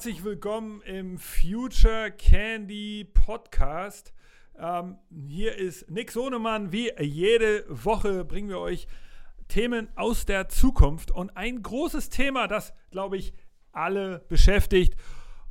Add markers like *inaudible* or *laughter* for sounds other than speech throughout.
Herzlich willkommen im Future Candy Podcast. Ähm, hier ist Nick Sohnemann. Wie jede Woche bringen wir euch Themen aus der Zukunft. Und ein großes Thema, das, glaube ich, alle beschäftigt,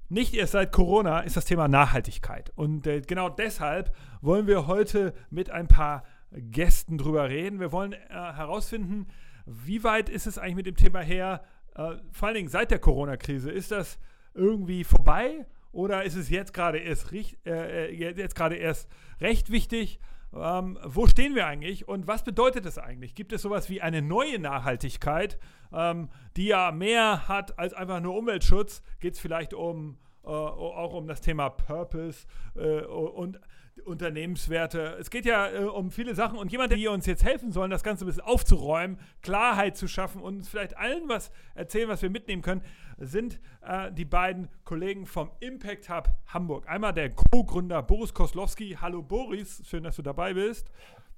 nicht erst seit Corona, ist das Thema Nachhaltigkeit. Und äh, genau deshalb wollen wir heute mit ein paar Gästen drüber reden. Wir wollen äh, herausfinden, wie weit ist es eigentlich mit dem Thema her, äh, vor allen Dingen seit der Corona-Krise. Ist das irgendwie vorbei oder ist es jetzt gerade erst, äh, äh jetzt gerade erst recht wichtig? Ähm, wo stehen wir eigentlich und was bedeutet das eigentlich? Gibt es sowas wie eine neue Nachhaltigkeit, ähm, die ja mehr hat als einfach nur Umweltschutz? Geht es vielleicht um äh, auch um das Thema Purpose äh, und Unternehmenswerte. Es geht ja äh, um viele Sachen und jemand, die uns jetzt helfen sollen, das Ganze ein bisschen aufzuräumen, Klarheit zu schaffen und uns vielleicht allen was erzählen, was wir mitnehmen können, sind äh, die beiden Kollegen vom Impact Hub Hamburg. Einmal der Co-Gründer Boris Koslowski. Hallo Boris, schön, dass du dabei bist.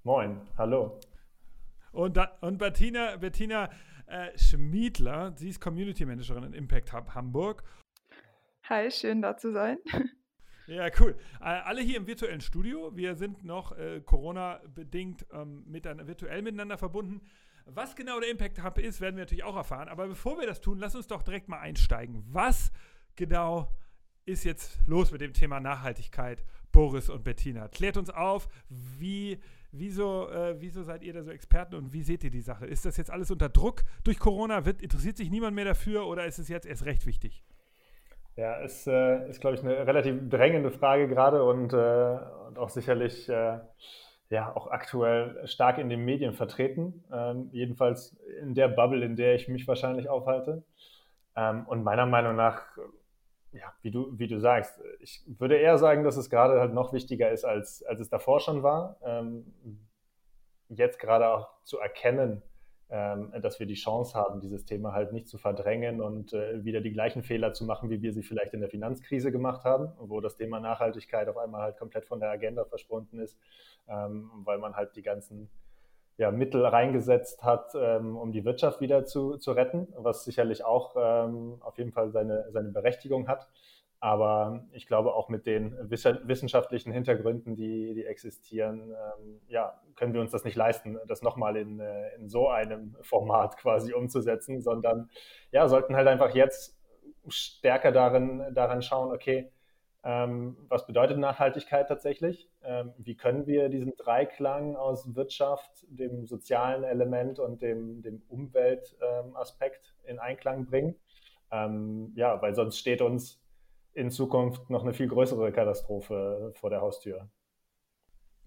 Moin, hallo. Und, da, und Bettina, Bettina äh, Schmiedler, sie ist Community Managerin im Impact Hub Hamburg. Hi, schön da zu sein. *laughs* Ja, cool. Äh, alle hier im virtuellen Studio. Wir sind noch äh, Corona-bedingt ähm, mit, virtuell miteinander verbunden. Was genau der Impact Hub ist, werden wir natürlich auch erfahren. Aber bevor wir das tun, lass uns doch direkt mal einsteigen. Was genau ist jetzt los mit dem Thema Nachhaltigkeit, Boris und Bettina? Klärt uns auf, wie, wieso, äh, wieso seid ihr da so Experten und wie seht ihr die Sache? Ist das jetzt alles unter Druck durch Corona? Wird, interessiert sich niemand mehr dafür oder ist es jetzt erst recht wichtig? Ja, ist, äh, ist glaube ich, eine relativ drängende Frage gerade und, äh, und auch sicherlich äh, ja, auch aktuell stark in den Medien vertreten. Ähm, jedenfalls in der Bubble, in der ich mich wahrscheinlich aufhalte. Ähm, und meiner Meinung nach, ja, wie du, wie du sagst, ich würde eher sagen, dass es gerade halt noch wichtiger ist, als, als es davor schon war. Ähm, jetzt gerade auch zu erkennen, dass wir die Chance haben, dieses Thema halt nicht zu verdrängen und äh, wieder die gleichen Fehler zu machen, wie wir sie vielleicht in der Finanzkrise gemacht haben, wo das Thema Nachhaltigkeit auf einmal halt komplett von der Agenda verschwunden ist, ähm, weil man halt die ganzen ja, Mittel reingesetzt hat, ähm, um die Wirtschaft wieder zu, zu retten, was sicherlich auch auf jeden Fall seine, seine Berechtigung hat. Aber ich glaube, auch mit den wissenschaftlichen Hintergründen, die, die existieren, ähm, ja, können wir uns das nicht leisten, das nochmal in, äh, in so einem Format quasi umzusetzen, sondern ja, sollten halt einfach jetzt stärker darin, daran schauen, okay, ähm, was bedeutet Nachhaltigkeit tatsächlich? Ähm, wie können wir diesen Dreiklang aus Wirtschaft, dem sozialen Element und dem, dem Umweltaspekt in Einklang bringen? Ähm, ja, weil sonst steht uns in Zukunft noch eine viel größere Katastrophe vor der Haustür.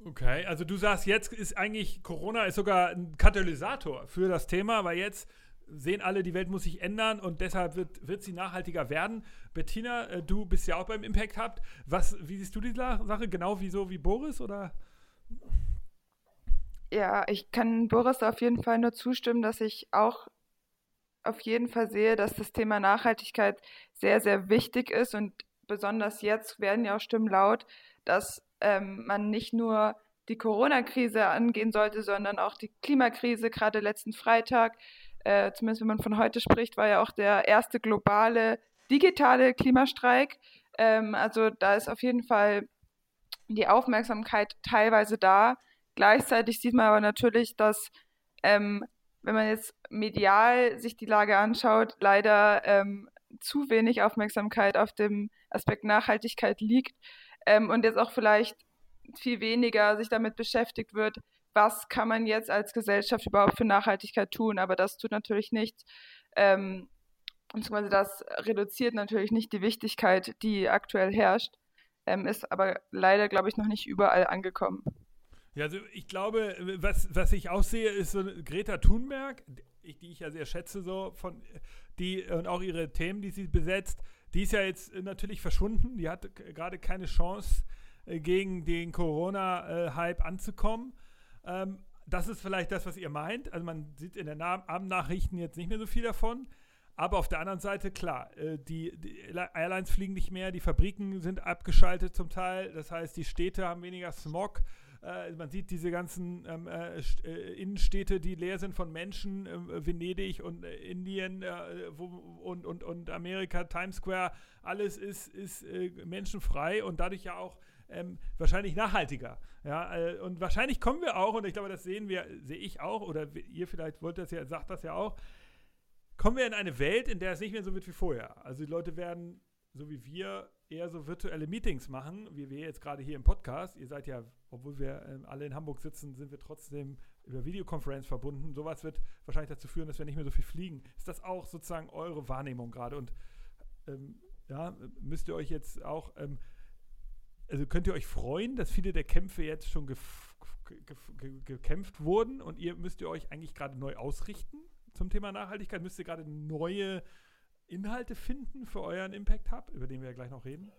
Okay, also du sagst, jetzt ist eigentlich Corona ist sogar ein Katalysator für das Thema, weil jetzt sehen alle, die Welt muss sich ändern und deshalb wird, wird sie nachhaltiger werden. Bettina, äh, du bist ja auch beim Impact Hub. Was, wie siehst du die Sache? Genau wie so wie Boris oder? Ja, ich kann Boris auf jeden Fall nur zustimmen, dass ich auch auf jeden Fall sehe, dass das Thema Nachhaltigkeit sehr, sehr wichtig ist und besonders jetzt werden ja auch Stimmen laut, dass ähm, man nicht nur die Corona-Krise angehen sollte, sondern auch die Klimakrise. Gerade letzten Freitag, äh, zumindest wenn man von heute spricht, war ja auch der erste globale digitale Klimastreik. Ähm, also da ist auf jeden Fall die Aufmerksamkeit teilweise da. Gleichzeitig sieht man aber natürlich, dass ähm, wenn man jetzt medial sich die Lage anschaut, leider ähm, zu wenig Aufmerksamkeit auf dem Aspekt Nachhaltigkeit liegt ähm, und jetzt auch vielleicht viel weniger sich damit beschäftigt wird, was kann man jetzt als Gesellschaft überhaupt für Nachhaltigkeit tun. Aber das tut natürlich nichts. Ähm, beziehungsweise das reduziert natürlich nicht die Wichtigkeit, die aktuell herrscht, ähm, ist aber leider, glaube ich, noch nicht überall angekommen. Ja, also ich glaube, was, was ich auch sehe, ist so Greta Thunberg, die ich ja sehr schätze, so von die und auch ihre Themen, die sie besetzt, die ist ja jetzt natürlich verschwunden. Die hat gerade keine Chance, äh, gegen den Corona-Hype anzukommen. Ähm, das ist vielleicht das, was ihr meint. Also man sieht in den Abendnachrichten jetzt nicht mehr so viel davon. Aber auf der anderen Seite, klar, äh, die, die, Airlines fliegen nicht mehr, die Fabriken sind abgeschaltet zum Teil. Das heißt, die Städte haben weniger Smog. Äh, man sieht diese ganzen ähm, äh, äh, Innenstädte, die leer sind von Menschen, äh, Venedig und äh, Indien äh, wo, und, und, und Amerika, Times Square, alles ist, ist menschenfrei und dadurch ja auch ähm, wahrscheinlich nachhaltiger. Ja, äh, und wahrscheinlich kommen wir auch, und ich glaube, das sehen wir, sehe ich auch, oder ihr vielleicht wollt das ja, sagt das ja auch, kommen wir in eine Welt, in der es nicht mehr so wird wie vorher. Also die Leute werden, so wie wir, eher so virtuelle Meetings machen, wie wir jetzt gerade hier im Podcast. Ihr seid ja, obwohl wir äh, alle in Hamburg sitzen, sind wir trotzdem über Videokonferenz verbunden. Sowas wird wahrscheinlich dazu führen, dass wir nicht mehr so viel fliegen. Ist das auch sozusagen eure Wahrnehmung gerade? Und ähm, ja, müsst ihr euch jetzt auch ähm, also könnt ihr euch freuen, dass viele der Kämpfe jetzt schon gekämpft wurden und ihr müsst ihr euch eigentlich gerade neu ausrichten zum Thema Nachhaltigkeit? Müsst ihr gerade neue Inhalte finden für euren Impact Hub, über den wir ja gleich noch reden?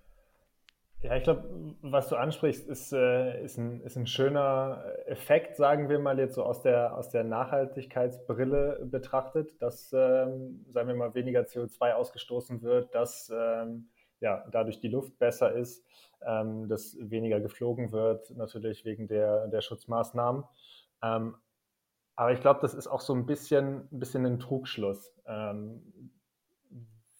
Ja, ich glaube, was du ansprichst, ist, äh, ist, ein, ist ein schöner Effekt, sagen wir mal jetzt so aus der, aus der Nachhaltigkeitsbrille betrachtet, dass, ähm, sagen wir mal, weniger CO2 ausgestoßen wird, dass ähm, ja, dadurch die Luft besser ist, ähm, dass weniger geflogen wird, natürlich wegen der, der Schutzmaßnahmen. Aber ich glaube, das ist auch so ein bisschen, ein bisschen ein Trugschluss.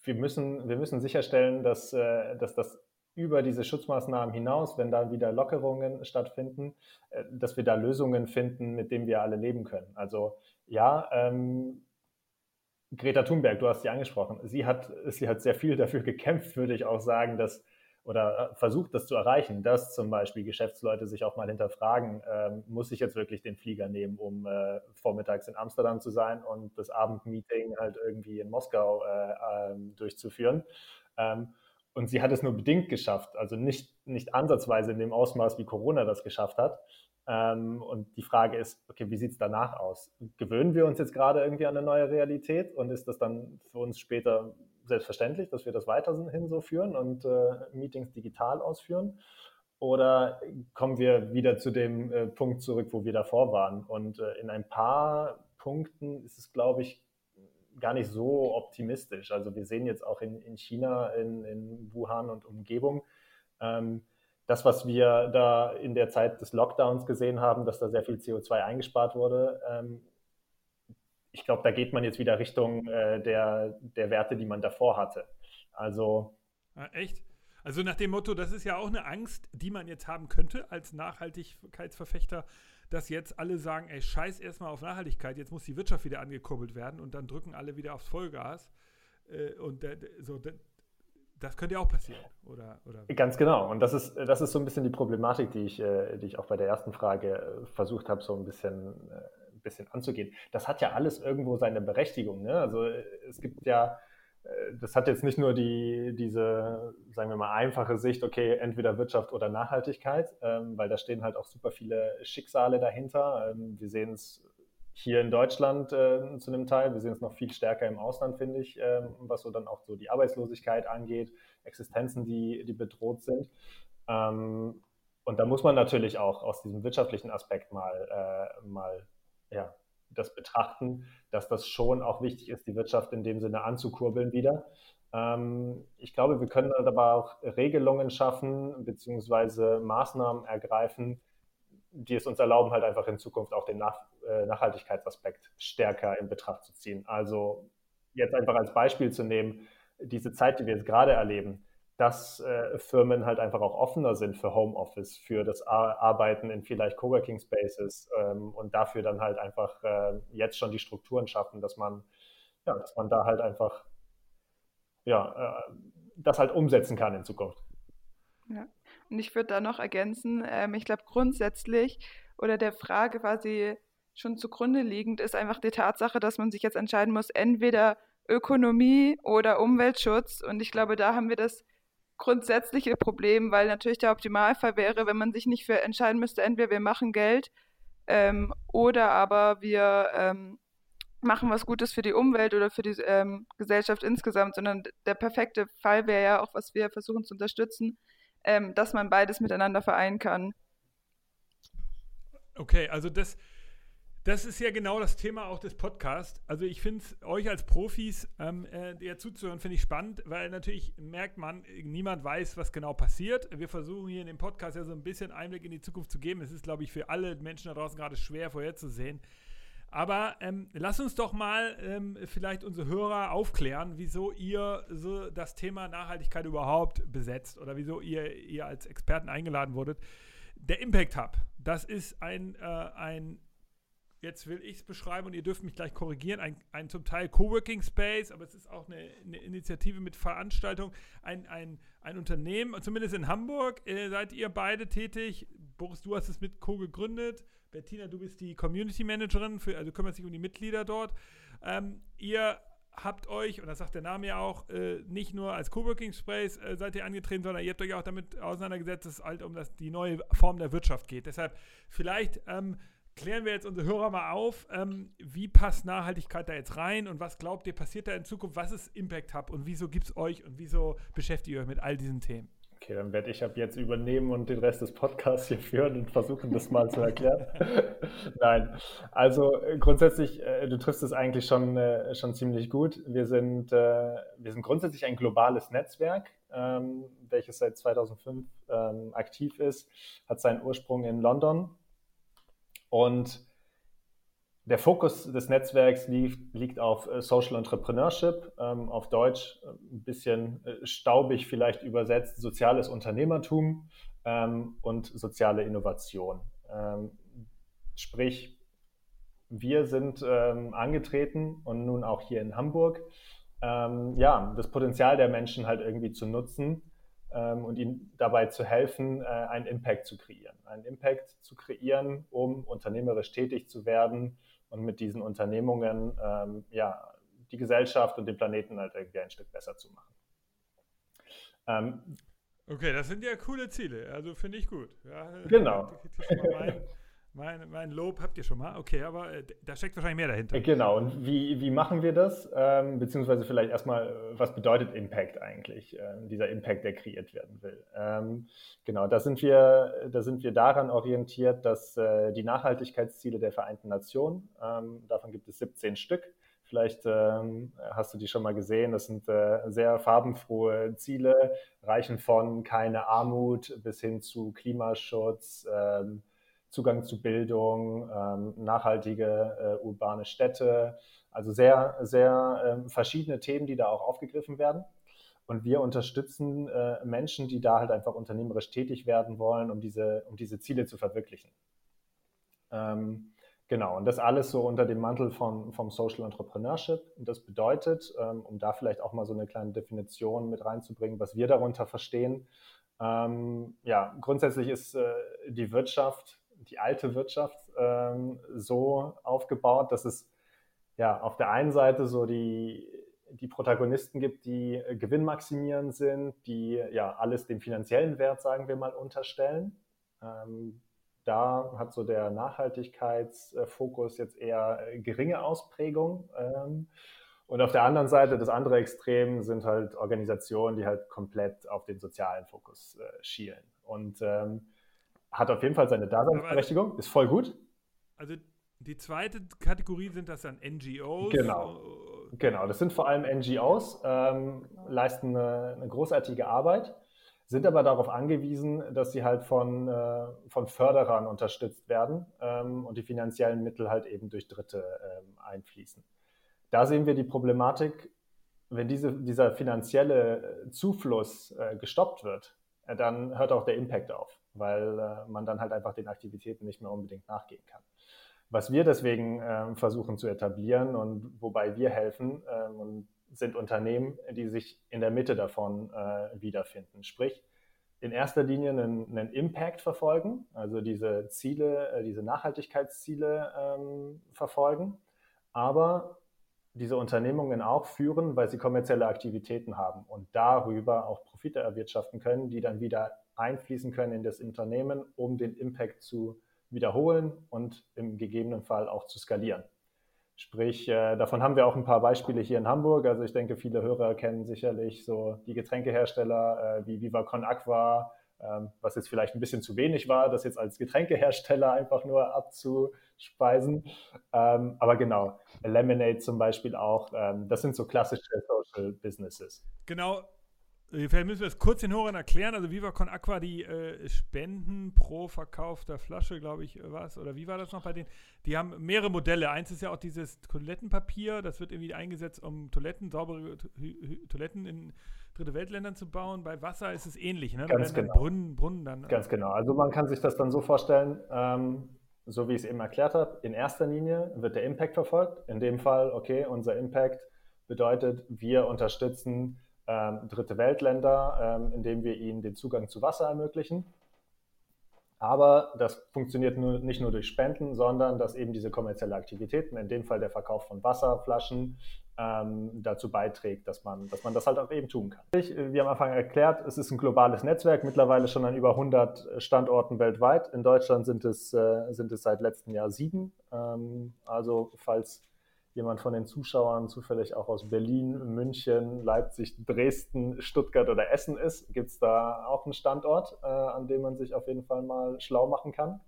Wir, müssen, wir müssen sicherstellen, dass, äh, dass das über diese Schutzmaßnahmen hinaus, wenn da wieder Lockerungen stattfinden, äh, dass wir da Lösungen finden, mit denen wir alle leben können. Also ja, ähm, Greta Thunberg, du hast sie angesprochen, sie hat, sie hat sehr viel dafür gekämpft, würde ich auch sagen, dass oder äh, versucht das zu erreichen, dass zum Beispiel Geschäftsleute sich auch mal hinterfragen, ähm, muss ich jetzt wirklich den Flieger nehmen, um äh, vormittags in Amsterdam zu sein und das Abendmeeting halt irgendwie in Moskau äh, ähm, durchzuführen. Ähm, und sie hat es nur bedingt geschafft, also nicht, nicht ansatzweise in dem Ausmaß, wie Corona das geschafft hat. Ähm, und die Frage ist, okay, wie sieht es danach aus? Gewöhnen wir uns jetzt gerade irgendwie an eine neue Realität und ist das dann für uns später selbstverständlich, dass wir das weiterhin so führen und äh, Meetings digital ausführen? Oder kommen wir wieder zu dem äh, Punkt zurück, wo wir davor waren? Und äh, in ein paar Punkten ist es, glaube ich, gar nicht so optimistisch. Also wir sehen jetzt auch in, in China, in, in Wuhan und Umgebung, ähm, das, was wir da in der Zeit des Lockdowns gesehen haben, dass da sehr viel CO2 eingespart wurde, ähm, ich glaube, da geht man jetzt wieder Richtung äh, der, der Werte, die man davor hatte. Also. Ja, echt? Also nach dem Motto, das ist ja auch eine Angst, die man jetzt haben könnte als Nachhaltigkeitsverfechter, dass jetzt alle sagen, ey, scheiß erstmal auf Nachhaltigkeit, jetzt muss die Wirtschaft wieder angekurbelt werden und dann drücken alle wieder aufs Vollgas. Äh, und so, das könnte ja auch passieren, oder, oder? Ganz genau. Und das ist, das ist so ein bisschen die Problematik, die ich, äh, die ich auch bei der ersten Frage äh, versucht habe, so ein bisschen, äh, ein bisschen anzugehen. Das hat ja alles irgendwo seine Berechtigung. Ne? Also es gibt ja, das hat jetzt nicht nur die, diese, sagen wir mal, einfache Sicht, okay, entweder Wirtschaft oder Nachhaltigkeit, ähm, weil da stehen halt auch super viele Schicksale dahinter. Ähm, wir sehen es hier in Deutschland äh, zu einem Teil. Wir sehen es noch viel stärker im Ausland, finde ich, äh, was so dann auch so die Arbeitslosigkeit angeht, Existenzen, die, die bedroht sind. Ähm, und da muss man natürlich auch aus diesem wirtschaftlichen Aspekt mal, äh, mal ja, das betrachten, dass das schon auch wichtig ist, die Wirtschaft in dem Sinne anzukurbeln wieder. Ähm, ich glaube, wir können aber auch Regelungen schaffen, beziehungsweise Maßnahmen ergreifen, die es uns erlauben, halt einfach in Zukunft auch den Nach äh, Nachhaltigkeitsaspekt stärker in Betracht zu ziehen. Also jetzt einfach als Beispiel zu nehmen, diese Zeit, die wir jetzt gerade erleben, dass äh, Firmen halt einfach auch offener sind für Homeoffice, für das Arbeiten in vielleicht Coworking Spaces ähm, und dafür dann halt einfach äh, jetzt schon die Strukturen schaffen, dass man, ja, dass man da halt einfach ja, äh, das halt umsetzen kann in Zukunft. Ja. Und ich würde da noch ergänzen, ähm, ich glaube grundsätzlich oder der Frage quasi schon zugrunde liegend ist einfach die Tatsache, dass man sich jetzt entscheiden muss, entweder Ökonomie oder Umweltschutz. Und ich glaube, da haben wir das grundsätzliche Problem, weil natürlich der Optimalfall wäre, wenn man sich nicht für entscheiden müsste, entweder wir machen Geld ähm, oder aber wir ähm, machen was Gutes für die Umwelt oder für die ähm, Gesellschaft insgesamt, sondern der perfekte Fall wäre ja auch, was wir versuchen zu unterstützen, ähm, dass man beides miteinander vereinen kann. Okay, also das, Das ist ja genau das Thema auch des Podcasts. Also ich finde es euch als Profis, ähm, äh, zuzuhören, finde ich spannend, weil natürlich merkt man, niemand weiß, was genau passiert. Wir versuchen hier in dem Podcast ja so ein bisschen Einblick in die Zukunft zu geben. Es ist, glaube ich, für alle Menschen da draußen gerade schwer vorherzusehen. Aber ähm, lass uns doch mal ähm, vielleicht unsere Hörer aufklären, wieso ihr so das Thema Nachhaltigkeit überhaupt besetzt oder wieso ihr, ihr als Experten eingeladen wurdet. Der Impact Hub, das ist ein, äh, ein jetzt will ich es beschreiben und ihr dürft mich gleich korrigieren, ein, ein zum Teil Coworking Space, aber es ist auch eine, eine Initiative mit Veranstaltung, ein, ein, ein Unternehmen, zumindest in Hamburg äh, seid ihr beide tätig. Boris, du hast es mit Co gegründet. Bettina, du bist die Community Managerin, für, also kümmerst dich um die Mitglieder dort. Ähm, ihr habt euch, und das sagt der Name ja auch, äh, nicht nur als Coworking Space äh, seid ihr angetreten, sondern ihr habt euch auch damit auseinandergesetzt, dass es halt um das, die neue Form der Wirtschaft geht. Deshalb vielleicht ähm, klären wir jetzt unsere Hörer mal auf, ähm, wie passt Nachhaltigkeit da jetzt rein und was glaubt ihr, passiert da in Zukunft? Was ist Impact Hub und wieso gibt es euch und wieso beschäftigt ihr euch mit all diesen Themen? Okay, dann werde ich ab jetzt übernehmen und den Rest des Podcasts hier führen und versuchen, das mal zu erklären. *laughs* Nein, also äh, grundsätzlich, äh, du triffst es eigentlich schon, äh, schon ziemlich gut. Wir sind, wir sind grundsätzlich ein globales Netzwerk, ähm, welches seit 2005 ähm, aktiv ist, hat seinen Ursprung in London und der Fokus des Netzwerks liegt, liegt auf äh, Social Entrepreneurship, ähm, auf Deutsch äh, ein bisschen äh, staubig vielleicht übersetzt, soziales Unternehmertum ähm, und soziale Innovation. Ähm, sprich, wir sind ähm, angetreten und nun auch hier in Hamburg, ähm, ja, das Potenzial der Menschen halt irgendwie zu nutzen und ihnen dabei zu helfen, äh, einen Impact zu kreieren. Einen Impact zu kreieren, um unternehmerisch tätig zu werden und mit diesen Unternehmungen ähm, ja, die Gesellschaft und den Planeten halt irgendwie ein Stück besser zu machen. Ähm, okay, das sind ja coole Ziele. Also finde ich gut. Ja, genau. Mein, mein, Lob habt ihr schon mal. Okay, aber äh, da steckt wahrscheinlich mehr dahinter. Genau. Und wie, wie machen wir das? Ähm, beziehungsweise vielleicht erstmal, was bedeutet Impact eigentlich? Ähm, dieser Impact, der kreiert werden will. Ähm, genau, da sind, wir, da sind wir daran orientiert, dass äh, die Nachhaltigkeitsziele der Vereinten Nationen, ähm, davon gibt es 17 Stück, Vielleicht ähm, hast du die schon mal gesehen. Das sind äh, sehr farbenfrohe Ziele, reichen von keine Armut bis hin zu Klimaschutz, ähm, Zugang zu Bildung, ähm, nachhaltige äh, urbane Städte. Also sehr, sehr ähm, verschiedene Themen, die da auch aufgegriffen werden. Und wir unterstützen äh, Menschen, die da halt einfach unternehmerisch tätig werden wollen, um diese, um diese Ziele zu verwirklichen. Ähm, genau, und das alles so unter dem Mantel von, vom Social Entrepreneurship. Und das bedeutet, ähm, um da vielleicht auch mal so eine kleine Definition mit reinzubringen, was wir darunter verstehen. Ähm, ja, grundsätzlich ist äh, die Wirtschaft die alte Wirtschaft ähm, so aufgebaut, dass es ja auf der einen Seite so die, die Protagonisten gibt, die äh, gewinnmaximierend sind, die ja alles dem finanziellen Wert, sagen wir mal, unterstellen. Ähm, da hat so der Nachhaltigkeitsfokus jetzt eher äh, geringe Ausprägung. Ähm, und auf der anderen Seite, das andere Extrem sind halt Organisationen, die halt komplett auf den sozialen Fokus äh, schielen. Und ähm, hat auf jeden Fall seine Daseinsberechtigung, Aber, ist voll gut. Also die zweite Kategorie sind das dann NGOs. Genau. Genau, das sind vor allem NGOs, ähm, leisten eine, eine, großartige Arbeit, sind aber darauf angewiesen, dass sie halt von, äh, von Förderern unterstützt werden ähm, und die finanziellen Mittel halt eben durch Dritte ähm, einfließen. Da sehen wir die Problematik, wenn diese, dieser finanzielle Zufluss äh, gestoppt wird, äh, dann hört auch der Impact auf weil äh, man dann halt einfach den Aktivitäten nicht mehr unbedingt nachgehen kann. Was wir deswegen äh, versuchen zu etablieren und wobei wir helfen, äh, sind Unternehmen, die sich in der Mitte davon äh, wiederfinden. Sprich, in erster Linie einen, einen, Impact verfolgen, also diese Ziele, äh, diese Nachhaltigkeitsziele ähm, verfolgen, aber diese Unternehmungen auch führen, weil sie kommerzielle Aktivitäten haben und darüber auch Profite erwirtschaften können, die dann wieder einfließen können in das Unternehmen, um den Impact zu wiederholen und im gegebenen Fall auch zu skalieren. Sprich, äh, davon haben wir auch ein paar Beispiele hier in Hamburg. Also ich denke, viele Hörer kennen sicherlich so die Getränkehersteller äh, wie Viva Con Aqua, äh, ähm, was jetzt vielleicht ein bisschen zu wenig war, das jetzt als Getränkehersteller einfach nur abzuspeisen. Ähm, aber genau, Lemonade zum Beispiel auch, ähm, das sind so klassische Social Businesses. Genau, Vielleicht müssen wir es kurz den Hörern erklären. Also Viva Con Aqua, die äh, Spenden pro verkaufter Flasche, glaube ich, war es. Oder wie war das noch bei denen? Die haben mehrere Modelle. Eins ist ja auch dieses Toilettenpapier. Das wird irgendwie eingesetzt, um Toiletten, saubere Toiletten in dritte Weltländern zu bauen. Bei Wasser ist es ähnlich, ne? Ganz genau. Brunnen, Brunnen dann. Ganz genau. Also man kann sich das dann so vorstellen, ähm, so wie ich es eben erklärt habe. In erster Linie wird der Impact verfolgt. In dem Fall, okay, unser Impact bedeutet, wir unterstützen ähm, dritte Weltländer, ähm, indem wir ihnen den Zugang zu Wasser ermöglichen. Aber das funktioniert nur, nicht nur durch Spenden, sondern dass eben diese kommerzielle Aktivitäten, in dem Fall der Verkauf von Wasserflaschen, ähm, dazu beiträgt, dass man, dass man das halt auch eben tun kann. Wie am Anfang erklärt, es ist ein globales Netzwerk, mittlerweile schon an über 100 Standorten weltweit. In Deutschland sind es, äh, sind es seit letztem Jahr sieben. Ähm, also falls jemand von den Zuschauern zufällig auch aus Berlin, München, Leipzig, Dresden, Stuttgart oder Essen ist, gibt es da auch einen Standort, äh, an dem man sich auf jeden Fall mal schlau machen kann.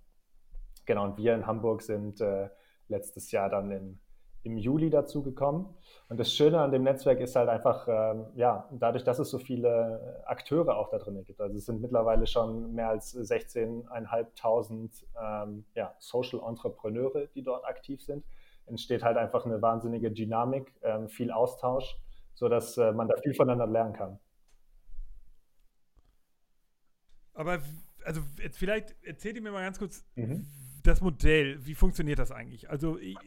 Genau, und wir in Hamburg sind äh, letztes Jahr dann in, im Juli dazu gekommen. Und das Schöne an dem Netzwerk ist halt einfach, ähm, ja, dadurch, dass es so viele Akteure auch da drin gibt. Also es sind mittlerweile schon mehr als 16.500 ähm, ja, Social Entrepreneure, die dort aktiv sind entsteht halt einfach eine wahnsinnige Dynamik, ähm, viel Austausch, sodass äh, man da viel voneinander lernen kann. Aber also jetzt vielleicht erzählt ihr mir mal ganz kurz mhm. das Modell, wie funktioniert das eigentlich? Also ich,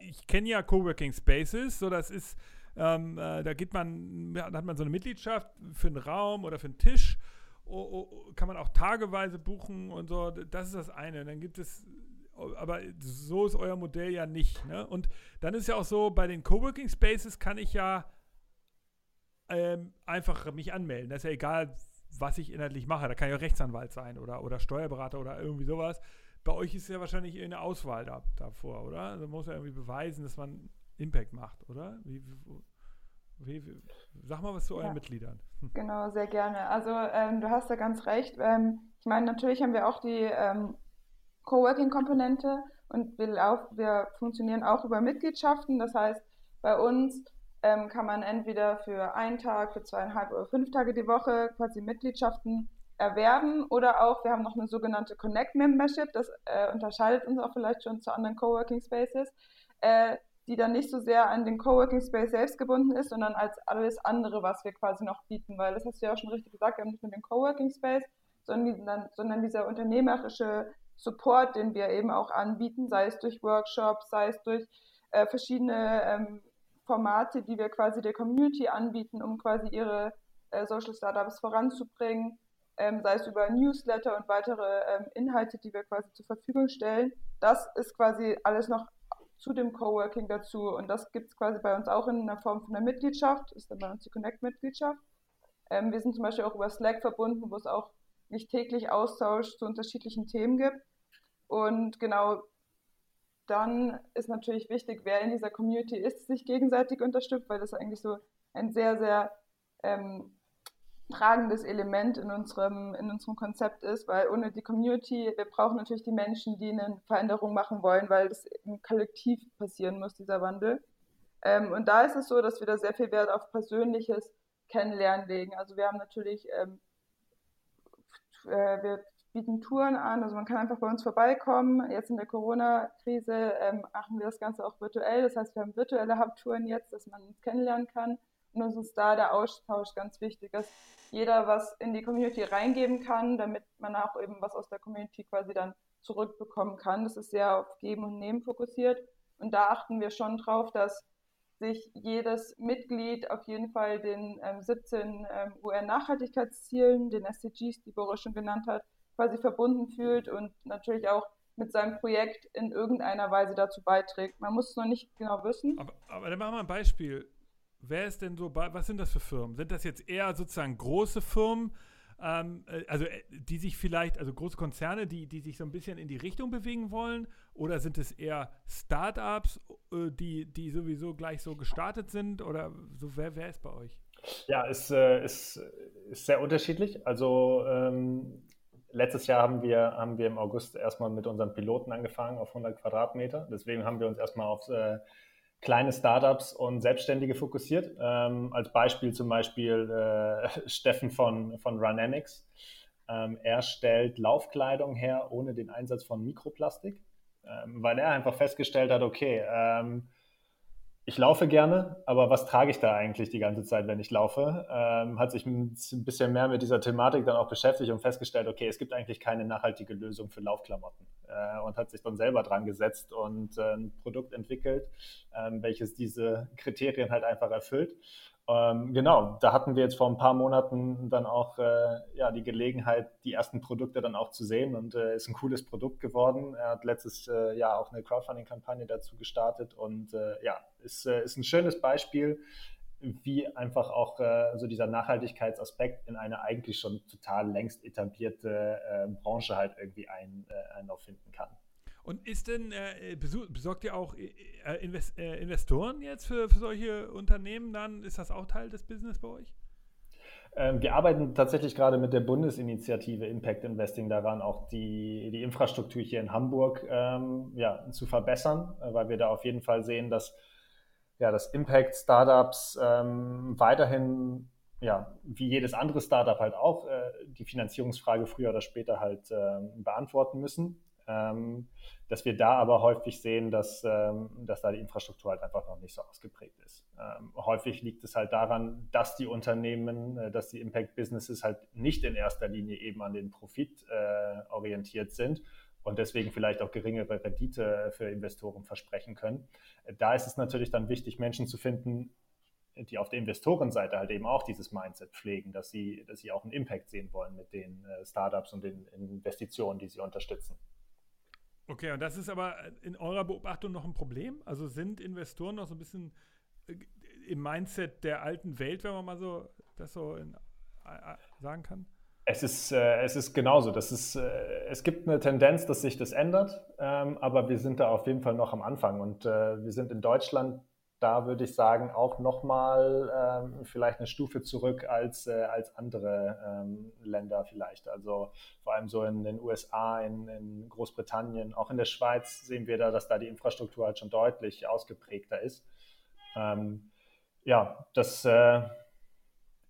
ich kenne ja Coworking Spaces, so das ist, ähm, äh, da geht man, da hat man so eine Mitgliedschaft für einen Raum oder für einen Tisch, oh, oh, kann man auch tageweise buchen und so, das ist das eine. Dann gibt es aber so ist euer Modell ja nicht. Ne? Und dann ist ja auch so, bei den Coworking Spaces kann ich ja ähm, einfach mich anmelden. Das ist ja egal, was ich inhaltlich mache. Da kann ja Rechtsanwalt sein oder, oder Steuerberater oder irgendwie sowas. Bei euch ist ja wahrscheinlich eine Auswahl da, davor, oder? Also man muss ja irgendwie beweisen, dass man Impact macht, oder? Wie, wie, wie, sag mal was zu euren ja, Mitgliedern. Hm. Genau, sehr gerne. Also ähm, du hast da ganz recht. Ähm, ich meine, natürlich haben wir auch die ähm, Coworking-Komponente und wir, lauf, wir funktionieren auch über Mitgliedschaften. Das heißt, bei uns ähm, kann man entweder für einen Tag, für zweieinhalb oder fünf Tage die Woche quasi Mitgliedschaften erwerben oder auch, wir haben noch eine sogenannte Connect Membership, das äh, unterscheidet uns auch vielleicht schon zu anderen Coworking Spaces, äh, die dann nicht so sehr an den Coworking Space selbst gebunden ist, sondern als alles andere, was wir quasi noch bieten, weil das hast du ja auch schon richtig gesagt, wir haben nicht nur den Coworking Space, sondern, sondern dieser unternehmerische Support, den wir eben auch anbieten, sei es durch Workshops, sei es durch äh, verschiedene ähm, Formate, die wir quasi der Community anbieten, um quasi ihre äh, Social Startups voranzubringen, ähm, sei es über Newsletter und weitere ähm, Inhalte, die wir quasi zur Verfügung stellen. Das ist quasi alles noch zu dem Coworking dazu und das gibt es quasi bei uns auch in einer Form von einer Mitgliedschaft, ist dann bei uns die Connect-Mitgliedschaft. Ähm, wir sind zum Beispiel auch über Slack verbunden, wo es auch nicht täglich Austausch zu unterschiedlichen Themen gibt. Und genau dann ist natürlich wichtig, wer in dieser Community ist, sich gegenseitig unterstützt, weil das eigentlich so ein sehr, sehr ähm, tragendes Element in unserem, in unserem Konzept ist, weil ohne die Community, wir brauchen natürlich die Menschen, die eine Veränderung machen wollen, weil das im Kollektiv passieren muss, dieser Wandel. Ähm, und da ist es so, dass wir da sehr viel Wert auf persönliches Kennenlernen legen. Also wir haben natürlich ähm, äh, wir bieten Touren an, also man kann einfach bei uns vorbeikommen. Jetzt in der Corona-Krise ähm, machen wir das Ganze auch virtuell. Das heißt, wir haben virtuelle Hubtouren jetzt, dass man uns kennenlernen kann. Und uns ist da der Austausch ganz wichtig, dass jeder was in die Community reingeben kann, damit man auch eben was aus der Community quasi dann zurückbekommen kann. Das ist sehr auf Geben und Nehmen fokussiert. Und da achten wir schon drauf, dass sich jedes Mitglied auf jeden Fall den ähm, 17 ähm, UN-Nachhaltigkeitszielen, den SDGs, die Boris schon genannt hat, quasi verbunden fühlt und natürlich auch mit seinem Projekt in irgendeiner Weise dazu beiträgt. Man muss es noch nicht genau wissen. Aber, aber dann machen wir ein Beispiel. Wer ist denn so, was sind das für Firmen? Sind das jetzt eher sozusagen große Firmen, ähm, äh, also äh, die sich vielleicht, also große Konzerne, die, die sich so ein bisschen in die Richtung bewegen wollen? Oder sind es eher Startups, äh, die, die sowieso gleich so gestartet sind? Oder so, wer, wer ist bei euch? Ja, es ist, äh, ist, ist, sehr unterschiedlich. Also ähm, letztes Jahr haben wir, haben wir im August erstmal mit unseren Piloten angefangen auf 100 Quadratmeter. Deswegen haben wir uns erstmal auf äh, kleine Startups und Selbstständige fokussiert. Ähm, als Beispiel zum Beispiel äh, *laughs* Steffen von, von Runamics. Ähm, er stellt Laufkleidung her ohne den Einsatz von Mikroplastik, ähm, weil er einfach festgestellt hat, okay, ähm, ich laufe gerne, aber was trage ich da eigentlich die ganze Zeit, wenn ich laufe? Ähm, hat sich ein bisschen mehr mit dieser Thematik dann auch beschäftigt und festgestellt, okay, es gibt eigentlich keine nachhaltige Lösung für Laufklamotten äh, und hat sich dann selber dran gesetzt und äh, ein Produkt entwickelt, äh, welches diese Kriterien halt einfach erfüllt. Ähm, genau, da hatten wir jetzt vor ein paar Monaten dann auch äh, ja, die Gelegenheit, die ersten Produkte dann auch zu sehen und äh, ist ein cooles Produkt geworden. Er hat letztes äh, Jahr auch eine Crowdfunding-Kampagne dazu gestartet und äh, ja, ist, äh, ist ein schönes Beispiel, wie einfach auch äh, so dieser Nachhaltigkeitsaspekt in eine eigentlich schon total längst etablierte Branche halt irgendwie ein, Einlauf finden kann. Und ist denn, äh, besorgt ihr auch äh, äh, Invest, äh, Investoren jetzt für, für, solche Unternehmen dann? Ist das auch Teil des Business bei euch? Ähm, wir arbeiten tatsächlich gerade mit der Bundesinitiative Impact Investing daran, auch die, die Infrastruktur hier in Hamburg ähm, ja, zu verbessern, äh, weil wir da auf jeden Fall sehen, dass, ja, dass Impact-Startups ähm, weiterhin ja, wie jedes andere Startup halt auch äh, die Finanzierungsfrage früher oder später halt äh, beantworten müssen. Ähm, dass wir da aber häufig sehen, dass, ähm, dass da die Infrastruktur halt einfach noch nicht so ausgeprägt ist. Ähm, häufig liegt es halt daran, dass die Unternehmen, äh, dass die Impact-Businesses halt nicht in erster Linie eben an den Profit äh, orientiert sind und deswegen vielleicht auch geringere Rendite für Investoren versprechen können. Da ist es natürlich dann wichtig, Menschen zu finden, die auf der Investorenseite halt eben auch dieses Mindset pflegen, dass sie, dass sie auch einen Impact sehen wollen mit den äh, Startups und den Investitionen, die sie unterstützen. Okay, und das ist aber in eurer Beobachtung noch ein Problem? Also sind Investoren noch so ein bisschen äh, im Mindset der alten Welt, wenn man mal so das so in, sagen kann? Es ist, äh, es ist genauso. Das ist, äh, es gibt eine Tendenz, dass sich das ändert, ähm, aber wir sind da auf jeden Fall noch am Anfang. Und äh, wir sind in Deutschland da würde ich sagen, auch nochmal ähm, vielleicht eine Stufe zurück als, äh, als andere ähm, Länder vielleicht. Also vor allem so in den USA, in, in, Großbritannien, auch in der Schweiz sehen wir da, dass da die Infrastruktur halt schon deutlich ausgeprägter ist. Ähm, ja, das äh,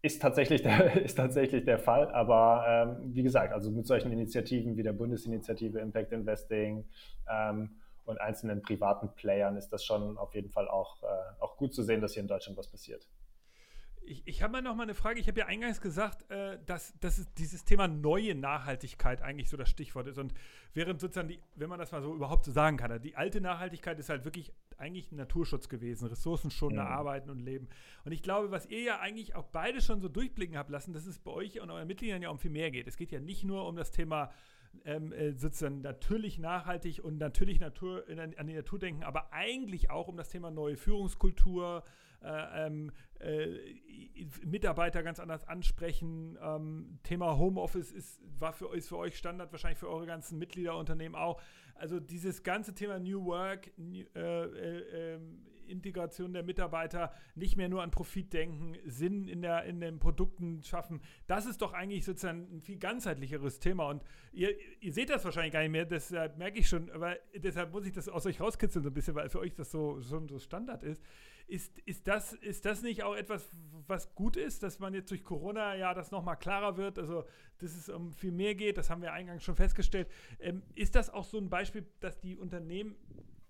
ist, tatsächlich der, *laughs* ist tatsächlich der Fall. Aber ähm, wie gesagt, also mit solchen Initiativen wie der Bundesinitiative Impact Investing, ähm, und einzelnen privaten Playern ist das schon auf jeden Fall auch, äh, auch gut zu sehen, dass hier in Deutschland was passiert. Ich, ich habe mal noch mal eine Frage. Ich habe ja eingangs gesagt, äh, dass, dass dieses Thema neue Nachhaltigkeit eigentlich so das Stichwort ist. Und während sozusagen, die, wenn man das mal so überhaupt so sagen kann, die alte Nachhaltigkeit ist halt wirklich eigentlich Naturschutz gewesen, ressourcenschonende ja. Arbeiten und Leben. Und ich glaube, was ihr ja eigentlich auch beide schon so durchblicken habt lassen, dass es bei euch und euren Mitgliedern ja um viel mehr geht. Es geht ja nicht nur um das Thema ähm, äh, sozusagen natürlich nachhaltig und natürlich Natur, an die Natur denken, aber eigentlich auch um das Thema neue Führungskultur, äh, ähm, äh, Mitarbeiter ganz anders ansprechen. Ähm, Thema Homeoffice ist, war für, ist für euch Standard, wahrscheinlich für eure ganzen Mitgliederunternehmen auch. Also dieses ganze Thema New Work, New, äh, äh, ähm, Integration der Mitarbeiter, nicht mehr nur an Profit denken, Sinn in, der, in den Produkten schaffen. Das ist doch eigentlich sozusagen ein viel ganzheitlicheres Thema. Und ihr, ihr seht das wahrscheinlich gar nicht mehr, deshalb merke ich schon, aber deshalb muss ich das aus euch rauskitzeln so ein bisschen, weil für euch das so schon so Standard ist. Ist, ist, das, ist das nicht auch etwas, was gut ist, dass man jetzt durch Corona ja das nochmal klarer wird, also dass es um viel mehr geht, das haben wir eingangs schon festgestellt. Ähm, ist das auch so ein Beispiel, dass die Unternehmen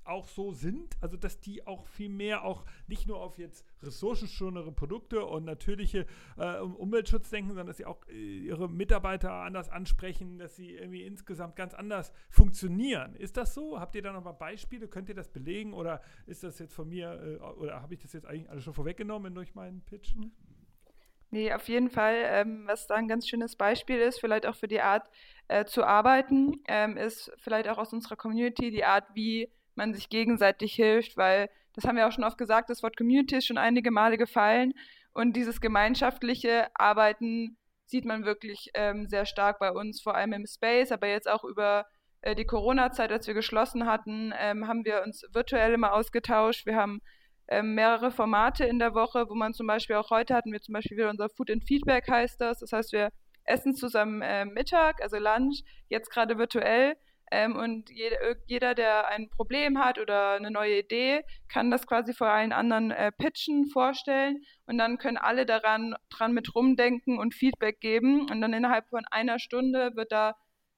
auch so sind, also dass die auch viel mehr auch nicht nur auf jetzt ressourcenschonere Produkte und natürliche äh, Umweltschutz denken, sondern dass sie auch äh, ihre Mitarbeiter anders ansprechen, dass sie irgendwie insgesamt ganz anders funktionieren. Ist das so? Habt ihr da nochmal Beispiele? Könnt ihr das belegen oder ist das jetzt von mir äh, oder habe ich das jetzt eigentlich alles schon vorweggenommen durch meinen Pitch? Nee, auf jeden Fall. Ähm, was da ein ganz schönes Beispiel ist, vielleicht auch für die Art äh, zu arbeiten, ähm, ist vielleicht auch aus unserer Community die Art, wie man sich gegenseitig hilft, weil das haben wir auch schon oft gesagt, das Wort Community ist schon einige Male gefallen und dieses gemeinschaftliche Arbeiten sieht man wirklich ähm, sehr stark bei uns, vor allem im Space, aber jetzt auch über äh, die Corona-Zeit, als wir geschlossen hatten, ähm, haben wir uns virtuell immer ausgetauscht. Wir haben ähm, mehrere Formate in der Woche, wo man zum Beispiel auch heute hatten wir zum Beispiel wieder unser Food and Feedback heißt das. Das heißt, wir essen zusammen äh, Mittag, also Lunch, jetzt gerade virtuell. Ähm, und jeder, jeder, der ein Problem hat oder eine neue Idee, kann das quasi vor allen anderen äh, pitchen, vorstellen und dann können alle daran dran mit rumdenken und Feedback geben. Und dann innerhalb von einer Stunde wird da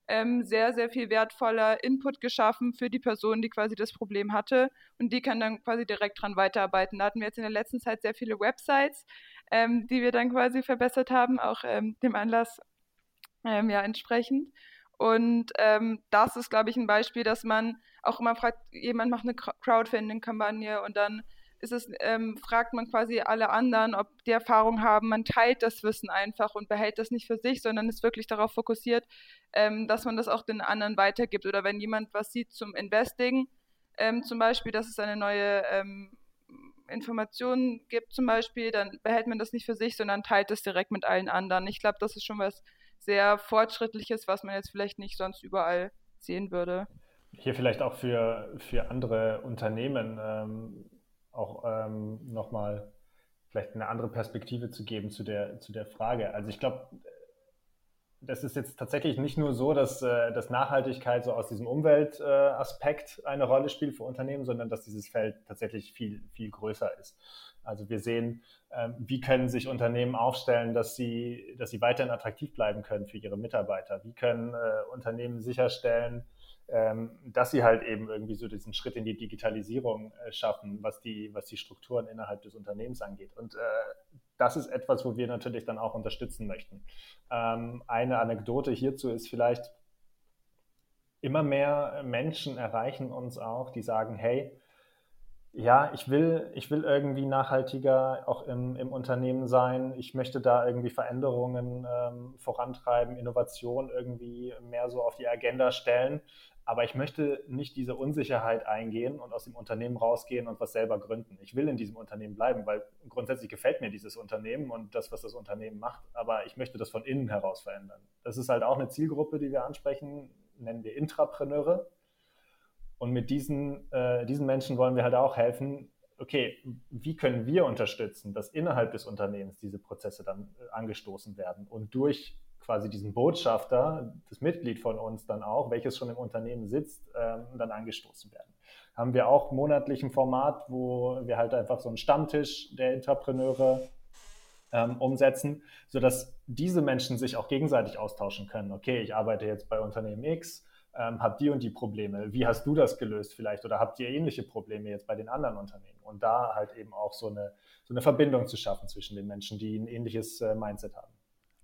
ähm, sehr, sehr viel wertvoller Input geschaffen für die Person, die quasi das Problem hatte. Und die kann dann quasi direkt dran weiterarbeiten. Da hatten wir jetzt in der letzten Zeit sehr viele Websites, ähm, die wir dann quasi verbessert haben, auch ähm, dem Anlass ähm, ja entsprechend. Und ähm, das ist, glaube ich, ein Beispiel, dass man auch immer fragt, jemand macht eine Crowdfunding-Kampagne und dann ist es, ähm, fragt man quasi alle anderen, ob die Erfahrung haben. Man teilt das Wissen einfach und behält das nicht für sich, sondern ist wirklich darauf fokussiert, ähm, dass man das auch den anderen weitergibt. Oder wenn jemand was sieht zum Investing, ähm, zum Beispiel, dass es eine neue ähm, Information gibt, zum Beispiel, dann behält man das nicht für sich, sondern teilt es direkt mit allen anderen. Ich glaube, das ist schon was sehr Fortschrittliches, was man jetzt vielleicht nicht sonst überall sehen würde. Hier vielleicht auch für, für andere Unternehmen ähm, auch ähm, nochmal vielleicht eine andere Perspektive zu geben zu der, zu der Frage. Also ich glaube, das ist jetzt tatsächlich nicht nur so, dass, äh, dass Nachhaltigkeit so aus diesem Umweltaspekt eine Rolle spielt für Unternehmen, sondern dass dieses Feld tatsächlich viel, viel größer ist. Also wir sehen, ähm, wie können sich Unternehmen aufstellen, dass sie, dass sie weiterhin attraktiv bleiben können für ihre Mitarbeiter? Wie können äh, Unternehmen sicherstellen, ähm, dass sie halt eben irgendwie so diesen Schritt in die Digitalisierung äh, schaffen, was die, was die Strukturen innerhalb des Unternehmens angeht. Und äh, das ist etwas, wo wir natürlich dann auch unterstützen möchten. Ähm, eine Anekdote hierzu ist vielleicht, immer mehr Menschen erreichen uns auch, die sagen, hey, ja, ich will, ich will irgendwie nachhaltiger auch im, im Unternehmen sein. Ich möchte da irgendwie Veränderungen ähm, vorantreiben, Innovation irgendwie mehr so auf die Agenda stellen. Aber ich möchte nicht diese Unsicherheit eingehen und aus dem Unternehmen rausgehen und was selber gründen. Ich will in diesem Unternehmen bleiben, weil grundsätzlich gefällt mir dieses Unternehmen und das, was das Unternehmen macht. Aber ich möchte das von innen heraus verändern. Das ist halt auch eine Zielgruppe, die wir ansprechen, nennen wir Intrapreneure. Und mit diesen, äh, diesen Menschen wollen wir halt auch helfen, okay, wie können wir unterstützen, dass innerhalb des Unternehmens diese Prozesse dann äh, angestoßen werden und durch quasi diesen Botschafter, das Mitglied von uns dann auch, welches schon im Unternehmen sitzt, ähm, dann angestoßen werden. Haben wir auch monatlich ein Format, wo wir halt einfach so einen Stammtisch der Entrepreneure ähm, umsetzen, sodass diese Menschen sich auch gegenseitig austauschen können. Okay, ich arbeite jetzt bei Unternehmen X, ähm, habe die und die Probleme. Wie hast du das gelöst vielleicht? Oder habt ihr ähnliche Probleme jetzt bei den anderen Unternehmen? Und da halt eben auch so eine, so eine Verbindung zu schaffen zwischen den Menschen, die ein ähnliches äh, Mindset haben.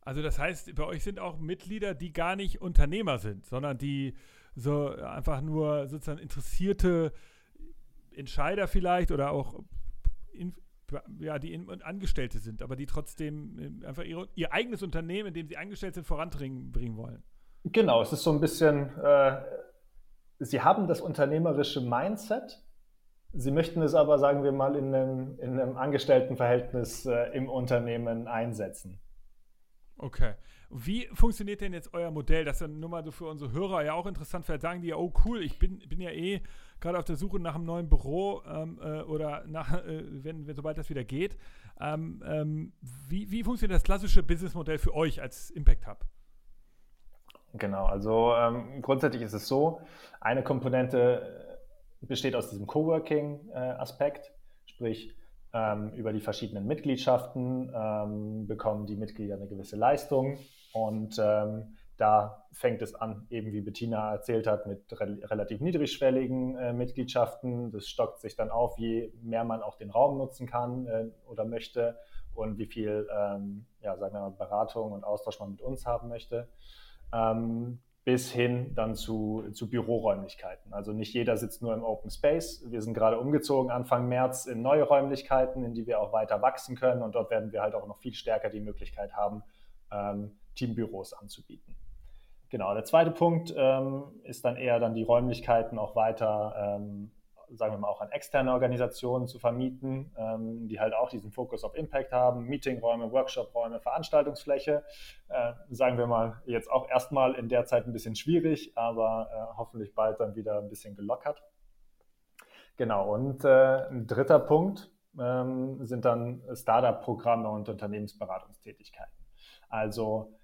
Also das heißt, bei euch sind auch Mitglieder, die gar nicht Unternehmer sind, sondern die so einfach nur sozusagen interessierte Entscheider vielleicht oder auch in, ja, die in, Angestellte sind, aber die trotzdem äh, einfach ihre, ihr eigenes Unternehmen, in dem sie angestellt sind, voranbringen bringen wollen. Genau, es ist so ein bisschen, äh, sie haben das unternehmerische Mindset, sie möchten es aber, sagen wir mal, in einem, in einem Angestelltenverhältnis äh, im Unternehmen einsetzen. Okay. Wie funktioniert denn jetzt euer Modell? Das ist dann nur mal so für unsere Hörer ja auch interessant. Vielleicht sagen die ja, oh cool, ich bin, bin ja eh gerade auf der Suche nach einem neuen Büro ähm, äh, oder nach, äh, wenn, wenn, sobald das wieder geht. Ähm, ähm, wie, wie funktioniert das klassische Businessmodell für euch als Impact Hub? Genau, also ähm, grundsätzlich ist es so, eine Komponente besteht aus diesem Coworking-Aspekt, äh, sprich ähm, über die verschiedenen Mitgliedschaften ähm, bekommen die Mitglieder eine gewisse Leistung und ähm, da fängt es an, eben wie Bettina erzählt hat, mit re relativ niedrigschwelligen äh, Mitgliedschaften. Das stockt sich dann auf, je mehr man auch den Raum nutzen kann äh, oder möchte und wie viel, ähm, ja, sagen wir mal, Beratung und Austausch man mit uns haben möchte. Ähm, bis hin dann zu, zu Büroräumlichkeiten. Also nicht jeder sitzt nur im Open Space. Wir sind gerade umgezogen Anfang März in neue Räumlichkeiten, in die wir auch weiter wachsen können. Und dort werden wir halt auch noch viel stärker die Möglichkeit haben, ähm, Teambüros anzubieten. Genau, der zweite Punkt ähm, ist dann eher dann die Räumlichkeiten auch weiter ähm, sagen wir mal, auch an externe Organisationen zu vermieten, ähm, die halt auch diesen Fokus auf Impact haben, Meetingräume, Workshopräume, Veranstaltungsfläche. Äh, sagen wir mal, jetzt auch erstmal in der Zeit ein bisschen schwierig, aber äh, hoffentlich bald dann wieder ein bisschen gelockert. Genau, und äh, ein dritter Punkt ähm, sind dann Startup-Programme und Unternehmensberatungstätigkeiten. Also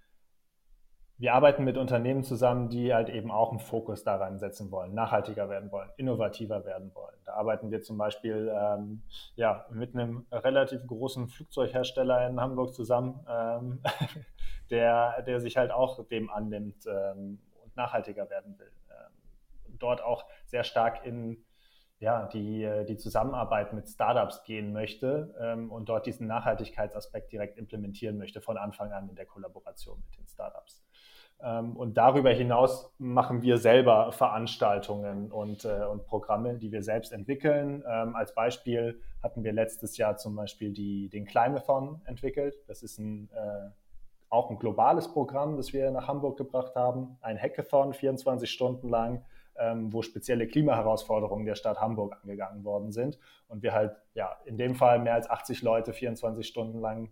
wir arbeiten mit Unternehmen zusammen, die halt eben auch einen Fokus daran setzen wollen, nachhaltiger werden wollen, innovativer werden wollen. Da arbeiten wir zum Beispiel ähm, ja, mit einem relativ großen Flugzeughersteller in Hamburg zusammen, ähm, *laughs* der, der sich halt auch dem annimmt ähm, und nachhaltiger werden will. Ähm, dort auch sehr stark in ja, die, die Zusammenarbeit mit Startups gehen möchte ähm, und dort diesen Nachhaltigkeitsaspekt direkt implementieren möchte von Anfang an in der Kollaboration mit den Startups. Ähm, und darüber hinaus machen wir selber Veranstaltungen und, äh, und Programme, die wir selbst entwickeln. Ähm, als Beispiel hatten wir letztes Jahr zum Beispiel die, den Climathon entwickelt. Das ist ein, äh, auch ein globales Programm, das wir nach Hamburg gebracht haben. Ein Hackathon, 24 Stunden lang, ähm, wo spezielle Klimaherausforderungen der Stadt Hamburg angegangen worden sind. Und wir halt, ja, in dem Fall mehr als 80 Leute 24 Stunden lang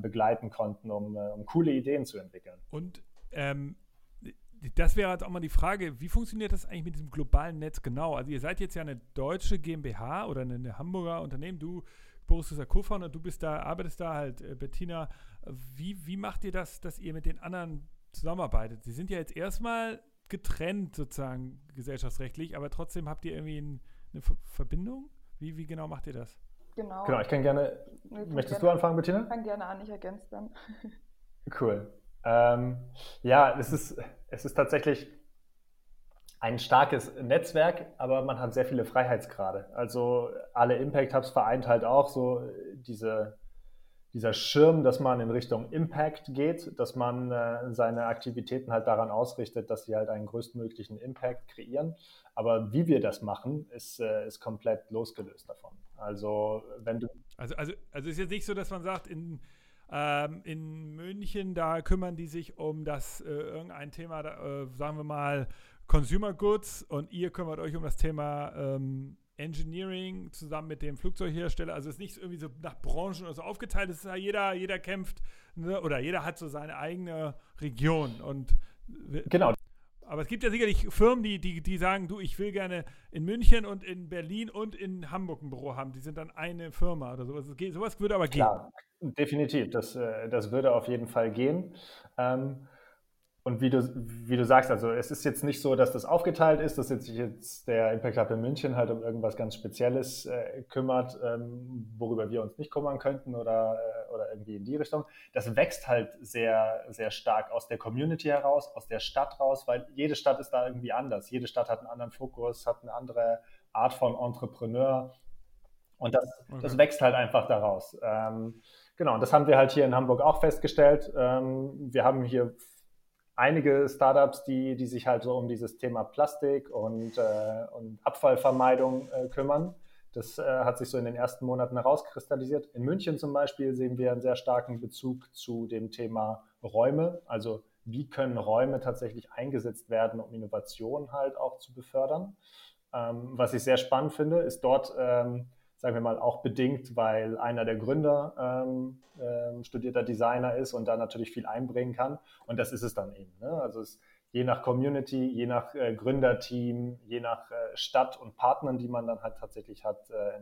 begleiten konnten, um, äh, um coole Ideen zu entwickeln. Und ähm, das wäre jetzt auch mal die Frage, wie funktioniert das eigentlich mit diesem globalen Netz genau? Also ihr seid jetzt ja eine deutsche GmbH oder eine, eine Hamburger Unternehmen. Du, Boris, ist der Co-Founder, du bist da, arbeitest da halt, äh, Bettina. Wie, wie macht ihr das, dass ihr mit den anderen zusammenarbeitet? Sie sind ja jetzt erstmal getrennt sozusagen gesellschaftsrechtlich, aber trotzdem habt ihr irgendwie ein, eine Verbindung? Wie, wie genau macht ihr das? Genau. Genau, ich kann gerne. Ich möchtest gerne, du anfangen, Bettina? Ich kann gerne an, ich ergänze dann. Cool. Ähm, ja, es ist, es ist tatsächlich ein starkes Netzwerk, aber man hat sehr viele Freiheitsgrade. Also alle Impact Hubs vereint halt auch so diese, dieser Schirm, dass man in Richtung Impact geht, dass man äh, seine Aktivitäten halt daran ausrichtet, dass sie halt einen größtmöglichen Impact kreieren. Aber wie wir das machen, ist, äh, ist komplett losgelöst davon. Also wenn du. Also, also, also ist jetzt nicht so, dass man sagt, in ähm, in München, da kümmern die sich um das äh, irgendein Thema, äh, sagen wir mal Consumer Goods und ihr kümmert euch um das Thema ähm, Engineering zusammen mit dem Flugzeughersteller. Also es ist nicht irgendwie so nach Branchen oder so aufgeteilt. Es ist ja jeder, jeder kämpft ne, oder jeder hat so seine eigene Region und genau. Aber es gibt ja sicherlich Firmen, die, die, die sagen, du, ich will gerne in München und in Berlin und in Hamburg ein Büro haben. Die sind dann eine Firma oder sowas. Sowas würde aber Klar, gehen. Definitiv, das, äh, das würde auf jeden Fall gehen. Ähm, und wie du, wie du sagst, also es ist jetzt nicht so, dass das aufgeteilt ist, dass jetzt sich jetzt der Impact Hub in München halt um irgendwas ganz Spezielles äh, kümmert, ähm, worüber wir uns nicht kümmern könnten oder, äh, oder irgendwie in die Richtung. Das wächst halt sehr, sehr stark aus der Community heraus, aus der Stadt raus, weil jede Stadt ist da irgendwie anders. Jede Stadt hat einen anderen Fokus, hat eine andere Art von Entrepreneur. Und das, okay. das wächst halt einfach daraus. Ähm, genau, das haben wir halt hier in Hamburg auch festgestellt. Ähm, wir haben hier einige Startups, die, die sich halt so um dieses Thema Plastik und, äh, und Abfallvermeidung äh, kümmern. Das äh, hat sich so in den ersten Monaten herauskristallisiert. In München zum Beispiel sehen wir einen sehr starken Bezug zu dem Thema Räume. Also wie können Räume tatsächlich eingesetzt werden, um Innovation halt auch zu befördern. Ähm, was ich sehr spannend finde, ist dort ähm, sagen wir mal, auch bedingt, weil einer der Gründer ähm, ähm, studierter Designer ist und da natürlich viel einbringen kann. Und das ist es dann eben. Ne? Also es, je nach Community, je nach äh, Gründerteam, je nach äh, Stadt und Partnern, die man dann halt tatsächlich hat, äh,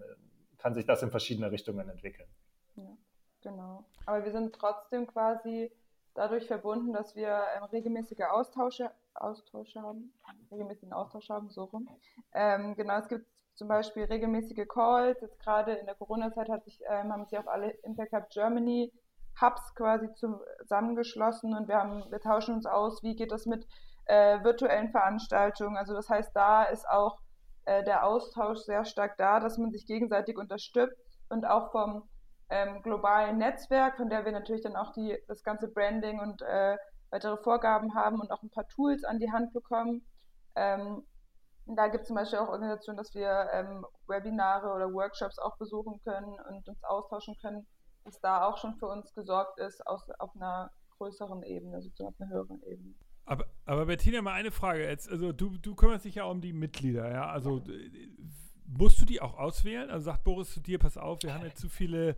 kann sich das in verschiedene Richtungen entwickeln. Ja, genau. Aber wir sind trotzdem quasi dadurch verbunden, dass wir ähm, regelmäßige Austausche, Austausche haben, regelmäßigen Austausch haben, so rum. Ähm, genau, es gibt zum Beispiel regelmäßige Calls. Jetzt gerade in der Corona-Zeit hat sich, ähm, haben sich auch alle Impact Hub Germany Hubs quasi zusammengeschlossen und wir haben, wir tauschen uns aus, wie geht das mit äh, virtuellen Veranstaltungen. Also das heißt, da ist auch äh, der Austausch sehr stark da, dass man sich gegenseitig unterstützt und auch vom ähm, globalen Netzwerk, von der wir natürlich dann auch die, das ganze Branding und äh, weitere Vorgaben haben und auch ein paar Tools an die Hand bekommen. Ähm, da gibt es zum Beispiel auch Organisationen, dass wir ähm, Webinare oder Workshops auch besuchen können und uns austauschen können, dass da auch schon für uns gesorgt ist aus, auf einer größeren Ebene, sozusagen auf einer höheren Ebene. Aber, aber Bettina, mal eine Frage jetzt. Also du, du kümmerst dich ja um die Mitglieder, ja? Also ja. musst du die auch auswählen? Also sagt Boris zu dir, pass auf, wir haben jetzt zu viele,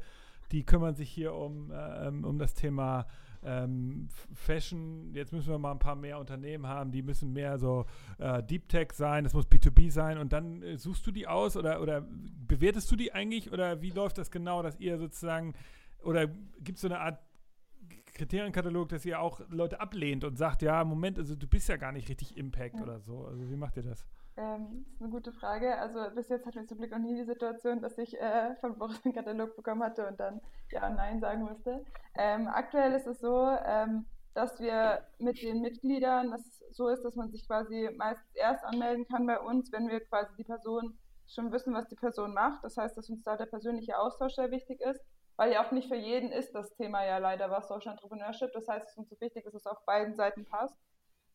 die kümmern sich hier um, äh, um das Thema ähm, Fashion, jetzt müssen wir mal ein paar mehr Unternehmen haben, die müssen mehr so äh, Deep Tech sein, das muss B2B sein und dann äh, suchst du die aus oder, oder bewertest du die eigentlich oder wie läuft das genau, dass ihr sozusagen, oder gibt es so eine Art Kriterienkatalog, dass ihr auch Leute ablehnt und sagt, ja, Moment, also du bist ja gar nicht richtig Impact ja. oder so. Also wie macht ihr das? Ähm, das ist eine gute Frage. Also bis jetzt hatten wir zum Glück noch nie die Situation, dass ich äh, von Boris einen Katalog bekommen hatte und dann Ja und Nein sagen musste. Ähm, aktuell ist es so, ähm, dass wir mit den Mitgliedern, dass es so ist, dass man sich quasi meistens erst anmelden kann bei uns, wenn wir quasi die Person schon wissen, was die Person macht. Das heißt, dass uns da der persönliche Austausch sehr wichtig ist, weil ja auch nicht für jeden ist das Thema ja leider was Social Entrepreneurship. Das heißt, es ist uns so wichtig, dass es auf beiden Seiten passt.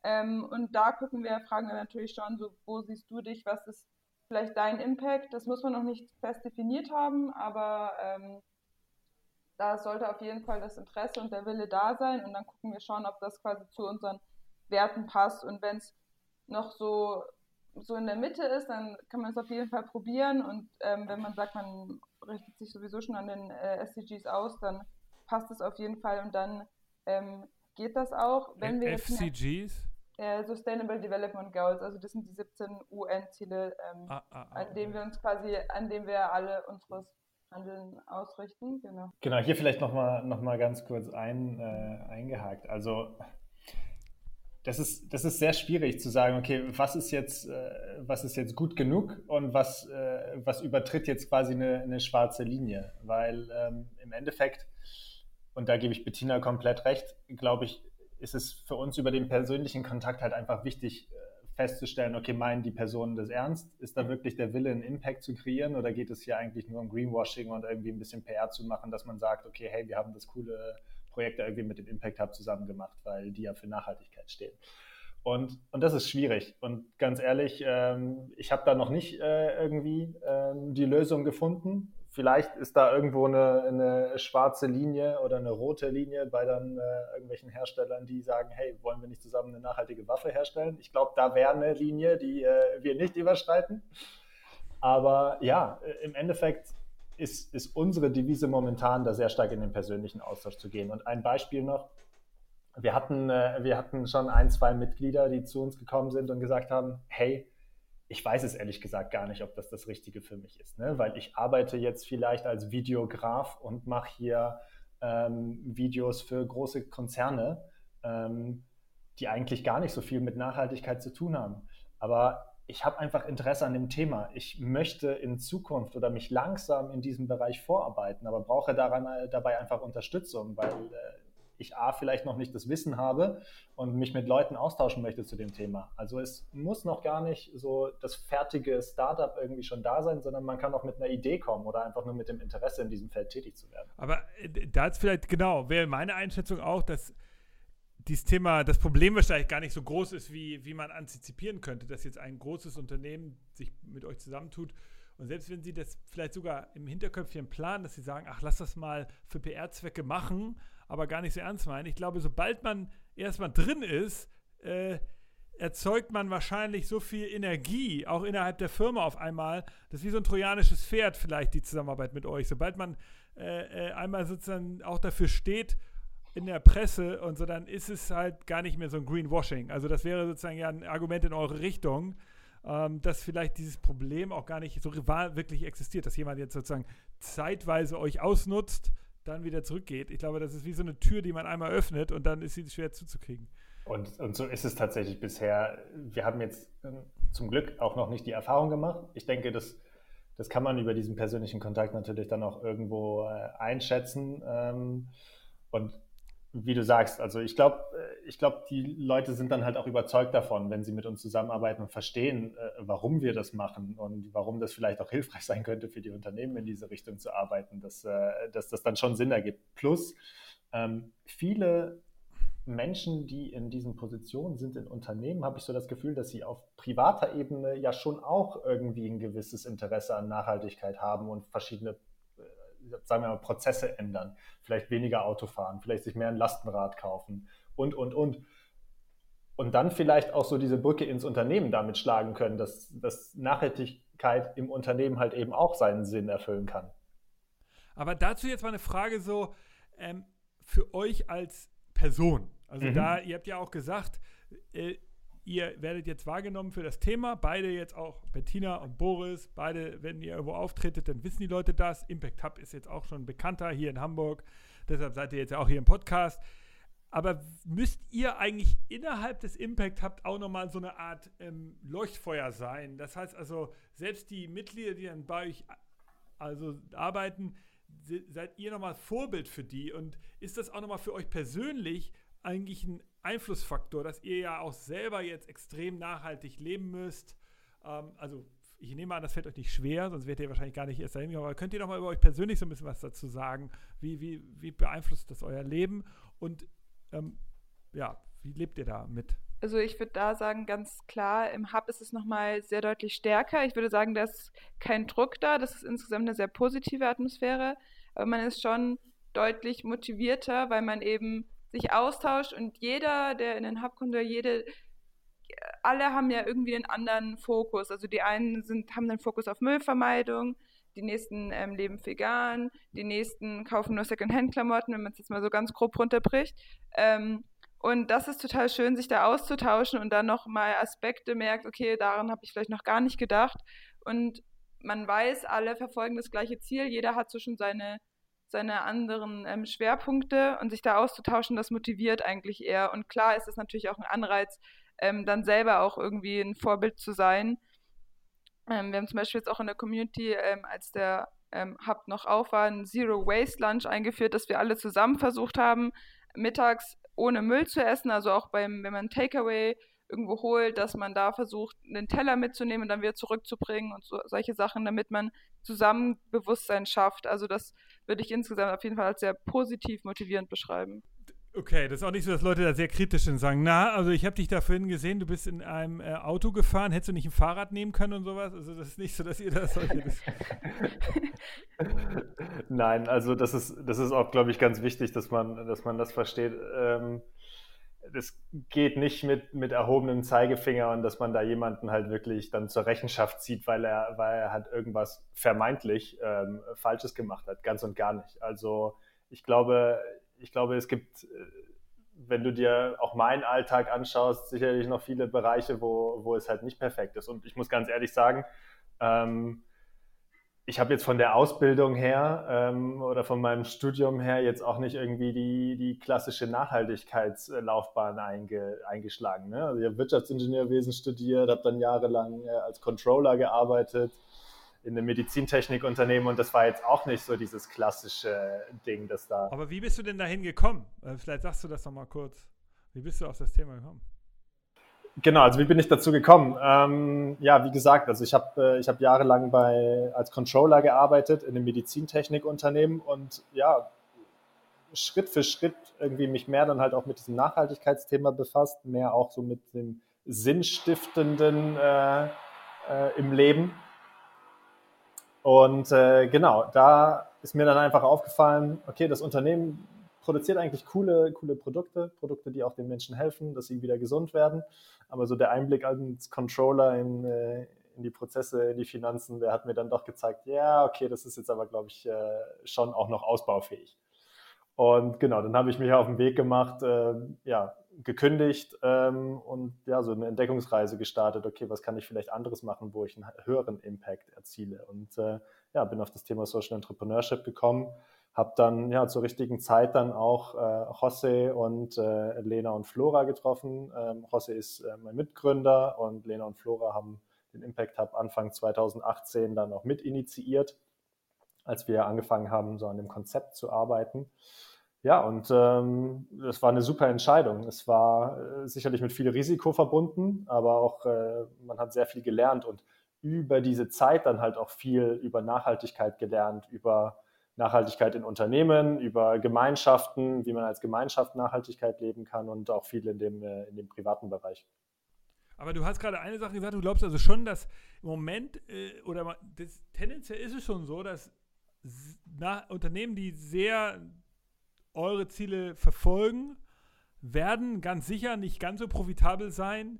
Ähm, und da gucken wir, fragen wir natürlich schon, so, wo siehst du dich, was ist vielleicht dein Impact? Das muss man noch nicht fest definiert haben, aber ähm, da sollte auf jeden Fall das Interesse und der Wille da sein. Und dann gucken wir schon, ob das quasi zu unseren Werten passt. Und wenn es noch so, so in der Mitte ist, dann kann man es auf jeden Fall probieren. Und ähm, wenn man sagt, man richtet sich sowieso schon an den äh, SDGs aus, dann passt es auf jeden Fall. Und dann ähm, geht das auch. Wenn wir FCGs? Äh, Sustainable Development Goals, also das sind die 17 UN-Ziele, ähm, ah, ah, ah, an denen wir uns quasi, an denen wir alle unseres Handeln ausrichten. Genau. Genau, hier vielleicht nochmal noch mal ganz kurz ein, äh, eingehakt. Also das ist, das ist sehr schwierig zu sagen, okay, was ist jetzt, äh, was ist jetzt gut genug und was, äh, was übertritt jetzt quasi eine, eine schwarze Linie. Weil ähm, im Endeffekt, und da gebe ich Bettina komplett recht, glaube ich, ist es für uns über den persönlichen Kontakt halt einfach wichtig äh, festzustellen, okay, meinen die Personen das ernst? Ist da wirklich der Wille, einen Impact zu kreieren oder geht es hier eigentlich nur um Greenwashing und irgendwie ein bisschen PR zu machen, dass man sagt, okay, hey, wir haben das coole Projekt irgendwie mit dem Impact Hub zusammen gemacht, weil die ja für Nachhaltigkeit stehen. Und, und das ist schwierig. Und ganz ehrlich, ähm, ich habe da noch nicht äh, irgendwie ähm, die Lösung gefunden vielleicht ist da irgendwo eine, eine, schwarze Linie oder eine rote Linie bei dann äh, irgendwelchen Herstellern, die sagen, hey, wollen wir nicht zusammen eine nachhaltige Waffe herstellen? Ich glaube, da wäre eine Linie, die äh, wir nicht überschreiten. Aber ja, äh, im Endeffekt ist, ist unsere Devise momentan, da sehr stark in den persönlichen Austausch zu gehen. Und ein Beispiel noch, wir hatten, äh, wir hatten schon ein, zwei Mitglieder, die zu uns gekommen sind und gesagt haben, hey, ich weiß es ehrlich gesagt gar nicht, ob das das Richtige für mich ist, ne? weil ich arbeite jetzt vielleicht als Videograf und mache hier ähm, Videos für große Konzerne, ähm, die eigentlich gar nicht so viel mit Nachhaltigkeit zu tun haben. Aber ich habe einfach Interesse an dem Thema. Ich möchte in Zukunft oder mich langsam in diesem Bereich vorarbeiten, aber brauche daran, äh, dabei einfach Unterstützung, weil äh, ich A, vielleicht noch nicht das Wissen habe und mich mit Leuten austauschen möchte zu dem Thema. Also es muss noch gar nicht so das fertige Startup irgendwie schon da sein, sondern man kann auch mit einer Idee kommen oder einfach nur mit dem Interesse in diesem Feld tätig zu werden. Aber äh, da ist vielleicht genau, wäre meine Einschätzung auch, dass dieses Thema, das Problem wahrscheinlich gar nicht so groß ist, wie, wie man antizipieren könnte, dass jetzt ein großes Unternehmen sich mit euch zusammentut und selbst wenn sie das vielleicht sogar im Hinterköpfchen planen, dass sie sagen, ach, lass das mal für PR-Zwecke machen, aber gar nicht so ernst meinen. Ich glaube, sobald man erstmal drin ist, äh, erzeugt man wahrscheinlich so viel Energie, auch innerhalb der Firma auf einmal. Das ist wie so ein trojanisches Pferd vielleicht, die Zusammenarbeit mit euch. Sobald man äh, äh, einmal sozusagen auch dafür steht, in der Presse und so, dann ist es halt gar nicht mehr so ein Greenwashing. Also das wäre sozusagen ja ein Argument in eure Richtung, ähm, dass vielleicht dieses Problem auch gar nicht so wirklich existiert, dass jemand jetzt sozusagen zeitweise euch ausnutzt, dann wieder zurückgeht. Ich glaube, das ist wie so eine Tür, die man einmal öffnet und dann ist sie schwer zuzukriegen. Und, und so ist es tatsächlich bisher. Wir haben jetzt ähm, zum Glück auch noch nicht die Erfahrung gemacht. Ich denke, das, das kann man über diesen persönlichen Kontakt natürlich dann auch irgendwo äh, einschätzen. Ähm, und wie du sagst, also ich glaube, äh, ich glaube, die Leute sind dann halt auch überzeugt davon, wenn sie mit uns zusammenarbeiten und verstehen, äh, warum wir das machen und warum das vielleicht auch *laughs* hilfreich sein könnte für die Unternehmen in diese Richtung zu arbeiten, dass, äh, dass das dann schon Sinn ergibt. Plus ähm, viele Menschen, die in diesen Positionen sind in Unternehmen, habe ich so das Gefühl, dass sie auf privater Ebene ja schon auch irgendwie ein gewisses Interesse an Nachhaltigkeit haben und verschiedene sagen wir mal, Prozesse ändern, vielleicht weniger Auto fahren, vielleicht sich mehr ein Lastenrad kaufen und, und, und. Und dann vielleicht auch so diese Brücke ins Unternehmen damit schlagen können, dass, dass Nachhaltigkeit im Unternehmen halt eben auch seinen Sinn erfüllen kann. Aber dazu jetzt mal eine Frage so ähm, für euch als Person. Also mhm. da, ihr habt ja auch gesagt, äh, ihr werdet jetzt wahrgenommen für das Thema. Beide jetzt auch, Bettina und Boris, beide, wenn ihr irgendwo auftretet, dann wissen die Leute das. Impact Hub ist jetzt auch schon bekannter hier in Hamburg. Deshalb seid ihr jetzt auch hier im Podcast. aber müsst ihr eigentlich innerhalb des Impact Hub auch nochmal so eine Art ähm, Leuchtfeuer sein? Das heißt also, selbst die Mitglieder, die dann bei euch also arbeiten, seid ihr nochmal Vorbild für die? Und ist das auch nochmal für euch persönlich eigentlich ein Einflussfaktor, dass ihr ja auch selber jetzt extrem nachhaltig leben müsst? Ähm, also ich nehme an, das fällt euch nicht schwer, sonst werdet ihr wahrscheinlich gar nicht erst dahin kommen. Aber könnt ihr noch mal über euch persönlich so ein bisschen was dazu sagen? Wie, wie, wie beeinflusst das euer Leben? Und ähm, ja, wie lebt ihr da mit? Also ich würde da sagen, ganz klar, im Hub ist es nochmal sehr deutlich stärker. Ich würde sagen, da ist kein Druck da, das ist insgesamt eine sehr positive Atmosphäre, aber man ist schon deutlich motivierter, weil man eben sich austauscht und jeder, der in den Hub kommt, oder jede, alle haben ja irgendwie einen anderen Fokus. Also die einen sind, haben den Fokus auf Müllvermeidung, die nächsten ähm, leben vegan, die nächsten kaufen nur Secondhand-Klamotten, wenn man es jetzt mal so ganz grob runterbricht. Ähm, und das ist total schön, sich da auszutauschen und dann nochmal Aspekte merkt, okay, daran habe ich vielleicht noch gar nicht gedacht. Und man weiß, alle verfolgen das gleiche Ziel, jeder hat so schon seine, seine anderen ähm, Schwerpunkte und sich da auszutauschen, das motiviert eigentlich eher. Und klar ist es natürlich auch ein Anreiz, ähm, dann selber auch irgendwie ein Vorbild zu sein. Ähm, wir haben zum Beispiel jetzt auch in der Community, ähm, als der ähm, Hub noch auf war, ein Zero Waste Lunch eingeführt, dass wir alle zusammen versucht haben, mittags ohne Müll zu essen, also auch beim, wenn man Takeaway irgendwo holt, dass man da versucht, einen Teller mitzunehmen und dann wieder zurückzubringen und so, solche Sachen, damit man zusammen Bewusstsein schafft. Also das würde ich insgesamt auf jeden Fall als sehr positiv motivierend beschreiben. Okay, das ist auch nicht so, dass Leute da sehr kritisch sind und sagen, na, also ich habe dich da vorhin gesehen, du bist in einem äh, Auto gefahren, hättest du nicht ein Fahrrad nehmen können und sowas? Also das ist nicht so, dass ihr das solche... *laughs* Nein, also das ist, das ist auch, glaube ich, ganz wichtig, dass man, dass man das versteht. Ähm, das geht nicht mit, mit erhobenem Zeigefinger und dass man da jemanden halt wirklich dann zur Rechenschaft zieht, weil er, weil er halt irgendwas vermeintlich ähm, Falsches gemacht hat. Ganz und gar nicht. Also ich glaube, ich glaube, es gibt, äh, wenn du dir auch meinen Alltag anschaust, sicherlich noch viele Bereiche, wo, wo es halt nicht perfekt ist. Und ich muss ganz ehrlich sagen, ähm, ich habe jetzt von der Ausbildung her ähm, oder von meinem Studium her jetzt auch nicht irgendwie die, die klassische Nachhaltigkeitslaufbahn einge, eingeschlagen. Ne? Also ich habe Wirtschaftsingenieurwesen studiert, habe dann jahrelang äh, als Controller gearbeitet, in einem Medizintechnikunternehmen und das war jetzt auch nicht so dieses klassische Ding, das da. Aber wie bist du denn dahin gekommen? Äh, vielleicht sagst du das noch mal kurz. Wie bist du auf das Thema gekommen? Genau, also wie bin ich dazu gekommen? Ähm, ja, wie gesagt, also ich habe äh, hab jahrelang bei, als Controller gearbeitet in einem Medizintechnikunternehmen und ja, Schritt für Schritt irgendwie mich mehr dann halt auch mit diesem Nachhaltigkeitsthema befasst, mehr auch so mit dem Sinnstiftenden äh, äh, im Leben und äh, genau, da ist mir dann einfach aufgefallen, okay, das Unternehmen produziert eigentlich coole, coole Produkte, Produkte, die auch den Menschen helfen, dass sie wieder gesund werden. Aber so der Einblick als Controller in, äh, in die Prozesse, in die Finanzen, der hat mir dann doch gezeigt, ja, okay, das ist jetzt aber, glaube ich, äh, schon auch noch ausbaufähig. Und genau, dann habe ich mich auf den Weg gemacht, äh, ja, gekündigt ähm, und ja, so eine Entdeckungsreise gestartet. Okay, was kann ich vielleicht anderes machen, wo ich einen höheren Impact erziele? Und äh, ja, bin auf das Thema Social Entrepreneurship gekommen, habe dann ja zur richtigen Zeit dann auch äh, José und äh, Lena und Flora getroffen. Ähm, José ist äh, mein Mitgründer und Lena und Flora haben den Impact Hub Anfang 2018 dann auch mit initiiert, als wir angefangen haben, so an dem Konzept zu arbeiten. Ja, und ähm, das war eine super Entscheidung. Es war äh, sicherlich mit viel Risiko verbunden, aber auch äh, man hat sehr viel gelernt und über diese Zeit dann halt auch viel über Nachhaltigkeit gelernt, über Nachhaltigkeit in Unternehmen, über Gemeinschaften, wie man als Gemeinschaft Nachhaltigkeit leben kann und auch viel in dem, äh, in dem privaten Bereich. Aber du hast gerade eine Sache gesagt, du glaubst also schon, dass im Moment äh, oder das, tendenziell ist es schon so, dass nach Unternehmen, die sehr eure Ziele verfolgen, werden ganz sicher nicht ganz so profitabel sein,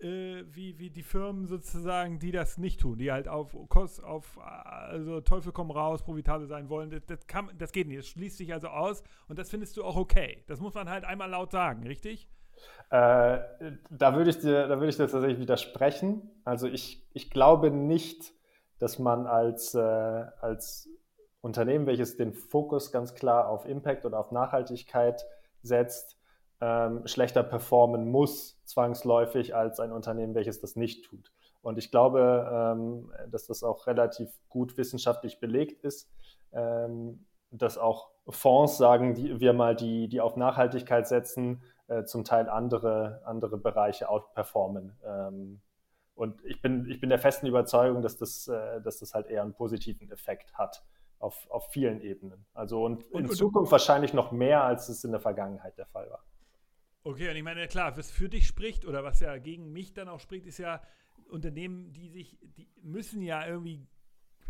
äh, wie, wie die Firmen sozusagen, die das nicht tun, die halt auf Kost, auf also Teufel komm raus, profitabel sein wollen. Das, das, kann, das geht nicht. Das schließt sich also aus und das findest du auch okay. Das muss man halt einmal laut sagen, richtig? Äh, da würde ich dir, da würde ich dir tatsächlich widersprechen. Also ich, ich glaube nicht, dass man als, äh, als Unternehmen, welches den Fokus ganz klar auf Impact oder auf Nachhaltigkeit setzt, ähm, schlechter performen muss, zwangsläufig, als ein Unternehmen, welches das nicht tut. Und ich glaube, ähm, dass das auch relativ gut wissenschaftlich belegt ist, ähm, dass auch Fonds, sagen die, wir mal, die, die auf Nachhaltigkeit setzen, äh, zum Teil andere, andere Bereiche outperformen. Ähm, und ich bin, ich bin der festen Überzeugung, dass das, äh, dass das halt eher einen positiven Effekt hat auf, auf vielen Ebenen. Also und, und in und, Zukunft wahrscheinlich noch mehr, als es in der Vergangenheit der Fall war. Okay, und ich meine, klar, was für dich spricht oder was ja gegen mich dann auch spricht, ist ja, Unternehmen, die sich, die müssen ja irgendwie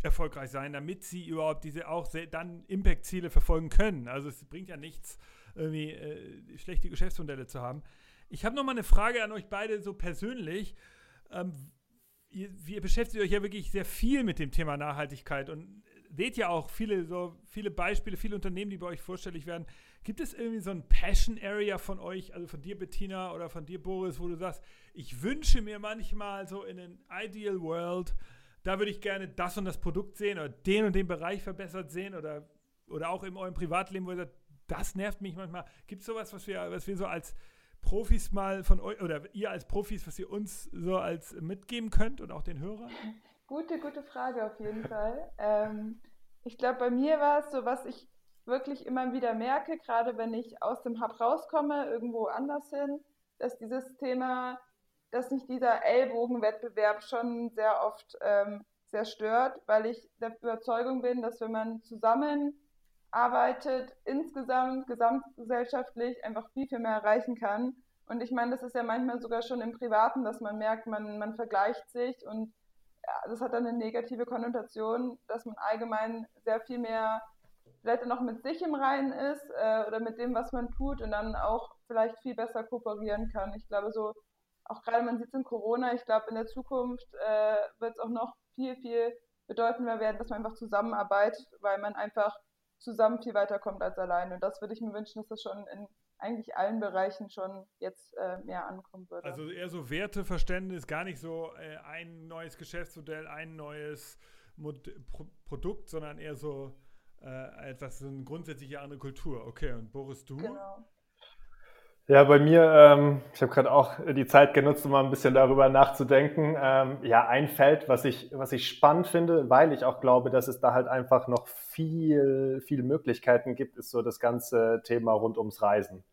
erfolgreich sein, damit sie überhaupt diese auch dann Impact-Ziele verfolgen können. Also es bringt ja nichts, irgendwie äh, schlechte Geschäftsmodelle zu haben. Ich habe noch mal eine Frage an euch beide so persönlich. Ähm, ihr, ihr, beschäftigt euch ja wirklich sehr viel mit dem Thema Nachhaltigkeit und seht ja auch viele so viele Beispiele, viele Unternehmen, die bei euch vorstellig werden. Gibt es irgendwie so ein Passion Area von euch, also von dir Bettina oder von dir Boris, wo du sagst, ich wünsche mir manchmal so in an Ideal World, da würde ich gerne das und das Produkt sehen oder den und den Bereich verbessert sehen oder, oder auch in eurem Privatleben, wo ihr sagt, das nervt mich manchmal. Gibt es sowas, was wir, was wir so als Profis mal von euch oder ihr als Profis, was ihr uns so als mitgeben könnt und auch den Hörern? Gute, gute Frage auf jeden *laughs* Fall. Ähm, ich glaube, bei mir war es so, was ich wirklich immer wieder merke, gerade wenn ich aus dem Hub rauskomme, irgendwo anders hin, dass dieses Thema, dass nicht dieser Ellbogenwettbewerb schon sehr oft ähm, sehr stört, weil ich der Überzeugung bin, dass wenn man zusammen arbeitet, insgesamt, gesamtgesellschaftlich einfach viel, viel mehr erreichen kann. Und ich meine, das ist ja manchmal sogar schon im Privaten, dass man merkt, man, man vergleicht sich und das hat dann eine negative Konnotation, dass man allgemein sehr viel mehr vielleicht noch mit sich im Reinen ist äh, oder mit dem, was man tut und dann auch vielleicht viel besser kooperieren kann. Ich glaube, so auch gerade man sieht es in Corona, ich glaube, in der Zukunft äh, wird es auch noch viel, viel bedeutender werden, dass man einfach zusammenarbeitet, weil man einfach zusammen viel weiterkommt als alleine. Und das würde ich mir wünschen, dass das schon in eigentlich allen Bereichen schon jetzt äh, mehr ankommen würde. Also eher so Werteverständnis, gar nicht so äh, ein neues Geschäftsmodell, ein neues Mod Pro Produkt, sondern eher so äh, etwas, so eine grundsätzliche andere Kultur. Okay, und Boris, du? Genau. Ja, bei mir, ähm, ich habe gerade auch die Zeit genutzt, um mal ein bisschen darüber nachzudenken. Ähm, ja, ein Feld, was ich, was ich spannend finde, weil ich auch glaube, dass es da halt einfach noch viel, viele Möglichkeiten gibt, ist so das ganze Thema rund ums Reisen.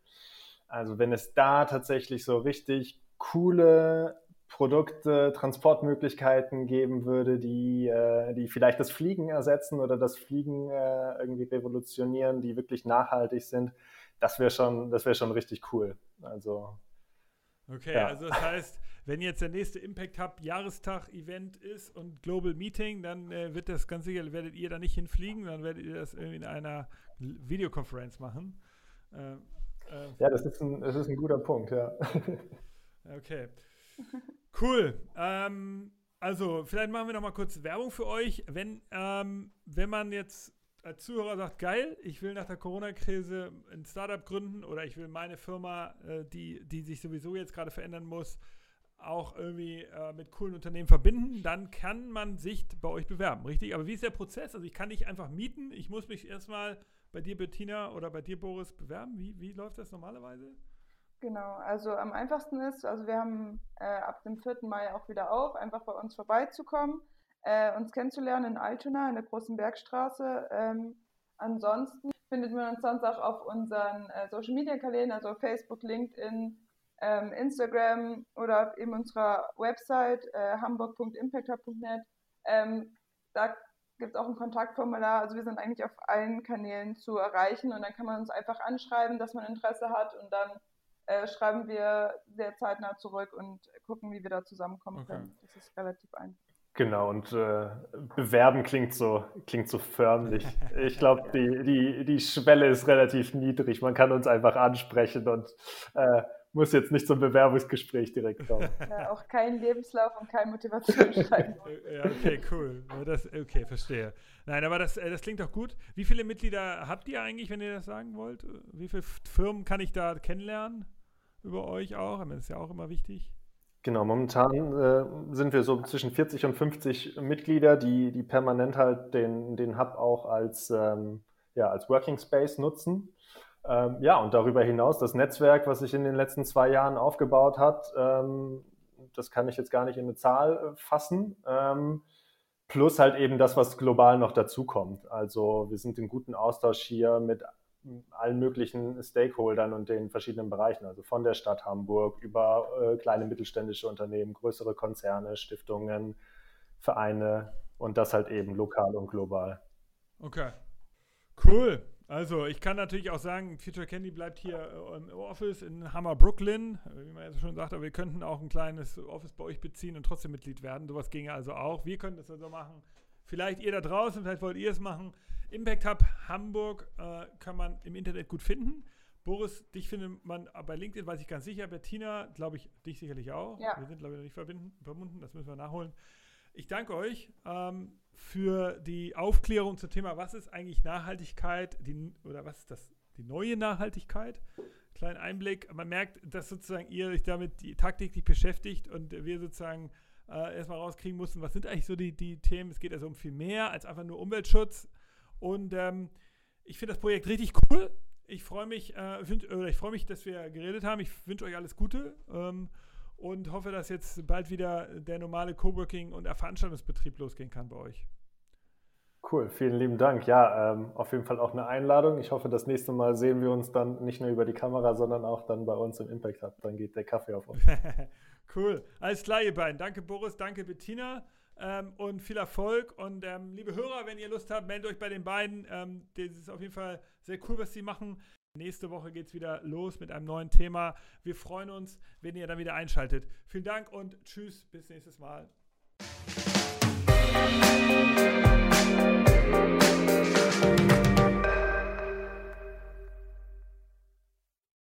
Also wenn es da tatsächlich so richtig coole Produkte, Transportmöglichkeiten geben würde, die, äh, die vielleicht das Fliegen ersetzen oder das Fliegen äh, irgendwie revolutionieren, die wirklich nachhaltig sind das wäre schon, das wäre schon richtig cool. Also. Okay, ja. also das heißt, wenn jetzt der nächste Impact Hub Jahrestag-Event ist und Global Meeting, dann äh, wird das ganz sicher, werdet ihr da nicht hinfliegen, dann werdet ihr das irgendwie in einer Videokonferenz machen. Äh, äh, ja, das ist, ein, das ist ein guter Punkt, ja. *laughs* okay. Cool. Ähm, also, vielleicht machen wir noch mal kurz Werbung für euch. Wenn, ähm, wenn man jetzt als Zuhörer sagt, geil, ich will nach der Corona-Krise ein Startup gründen oder ich will meine Firma, äh, die, die sich sowieso jetzt gerade verändern muss, auch irgendwie äh, mit coolen Unternehmen verbinden, dann kann man sich bei euch bewerben, richtig? Aber wie ist der Prozess? Also ich kann nicht einfach mieten, ich muss mich erstmal bei dir, Bettina, oder bei dir, Boris, bewerben. Wie, wie läuft das normalerweise? Genau, also am einfachsten ist, also wir haben äh, ab dem 4. Mai auch wieder auf, einfach bei uns vorbeizukommen äh, uns kennenzulernen in Altona, in der Großen Bergstraße. Ähm, ansonsten findet man uns sonst auch auf unseren äh, Social Media Kanälen, also Facebook, LinkedIn, ähm, Instagram oder eben unserer Website äh, hamburg.impacthub.net. Ähm, da gibt es auch ein Kontaktformular. Also wir sind eigentlich auf allen Kanälen zu erreichen und dann kann man uns einfach anschreiben, dass man Interesse hat und dann äh, schreiben wir sehr zeitnah zurück und gucken, wie wir da zusammenkommen okay. können. Das ist relativ einfach. Genau, und äh, bewerben klingt so, klingt so förmlich. *laughs* Ich glaube, die, die, die Schwelle ist relativ niedrig. Man kann uns einfach ansprechen und äh, muss jetzt nicht zum Bewerbungsgespräch direkt kommen. *laughs* Ja, auch kein Lebenslauf und kein Motivationsschreiben. *laughs* ja, okay, cool. Das, okay, verstehe. Nein, aber das, äh, das klingt doch gut. Wie viele Mitglieder habt ihr eigentlich, wenn ihr das sagen wollt? Wie viele Firmen kann ich da kennenlernen über euch auch? Das ist ja auch immer wichtig. Genau, momentan äh, sind wir so zwischen 40 und 50 Mitglieder, die, die permanent halt den, den Hub auch als, ähm, ja, als Working Space nutzen. Ähm, ja, und darüber hinaus das Netzwerk, was sich in den letzten zwei Jahren aufgebaut hat, ähm, das kann ich jetzt gar nicht in eine Zahl äh, fassen. Ähm, plus halt eben das, was global noch dazukommt. Also wir sind in guten Austausch hier mit allen möglichen Stakeholdern und den verschiedenen Bereichen, also von der Stadt Hamburg über äh, kleine mittelständische Unternehmen, größere Konzerne, Stiftungen, Vereine und das halt eben lokal und global. Okay, cool. Also ich kann natürlich auch sagen, Future Candy bleibt hier äh, im Office in Hammer Brooklyn, wie man jetzt schon sagt, aber wir könnten auch ein kleines Office bei euch beziehen und trotzdem Mitglied werden. Sowas ginge also auch. Wir könnten das also machen. Vielleicht ihr da draußen, vielleicht wollt ihr es machen. Impact Hub Hamburg äh, kann man im Internet gut finden. Boris, dich findet man bei LinkedIn, weiß ich ganz sicher. Bettina, glaube ich, dich sicherlich auch. Ja. Wir sind, glaube ich, noch nicht verbunden. Das müssen wir nachholen. Ich danke euch ähm, für die Aufklärung zum Thema, was ist eigentlich Nachhaltigkeit die, oder was ist das, die neue Nachhaltigkeit. Kleinen Einblick. Man merkt, dass sozusagen ihr euch damit die, tagtäglich beschäftigt und wir sozusagen äh, erstmal rauskriegen mussten, was sind eigentlich so die, die Themen. Es geht also um viel mehr als einfach nur Umweltschutz. Und ähm, ich finde das Projekt richtig cool. Ich freue mich, äh, find, ich freue mich, dass wir geredet haben. Ich wünsche euch alles Gute ähm, und hoffe, dass jetzt bald wieder der normale Coworking und Veranstaltungsbetrieb losgehen kann bei euch. Cool, vielen lieben Dank. Ja, ähm, auf jeden Fall auch eine Einladung. Ich hoffe, das nächste Mal sehen wir uns dann nicht nur über die Kamera, sondern auch dann bei uns im Impact Hub. Dann geht der Kaffee auf uns. *laughs* cool. Alles klar, ihr beiden. Danke, Boris. Danke, Bettina ähm, und viel Erfolg. Und ähm, liebe Hörer, wenn ihr Lust habt, meldet euch bei den beiden. Ähm, das ist auf jeden Fall sehr cool, was sie machen. Nächste Woche geht es wieder los mit einem neuen Thema. Wir freuen uns, wenn ihr dann wieder einschaltet. Vielen Dank und tschüss, bis nächstes Mal.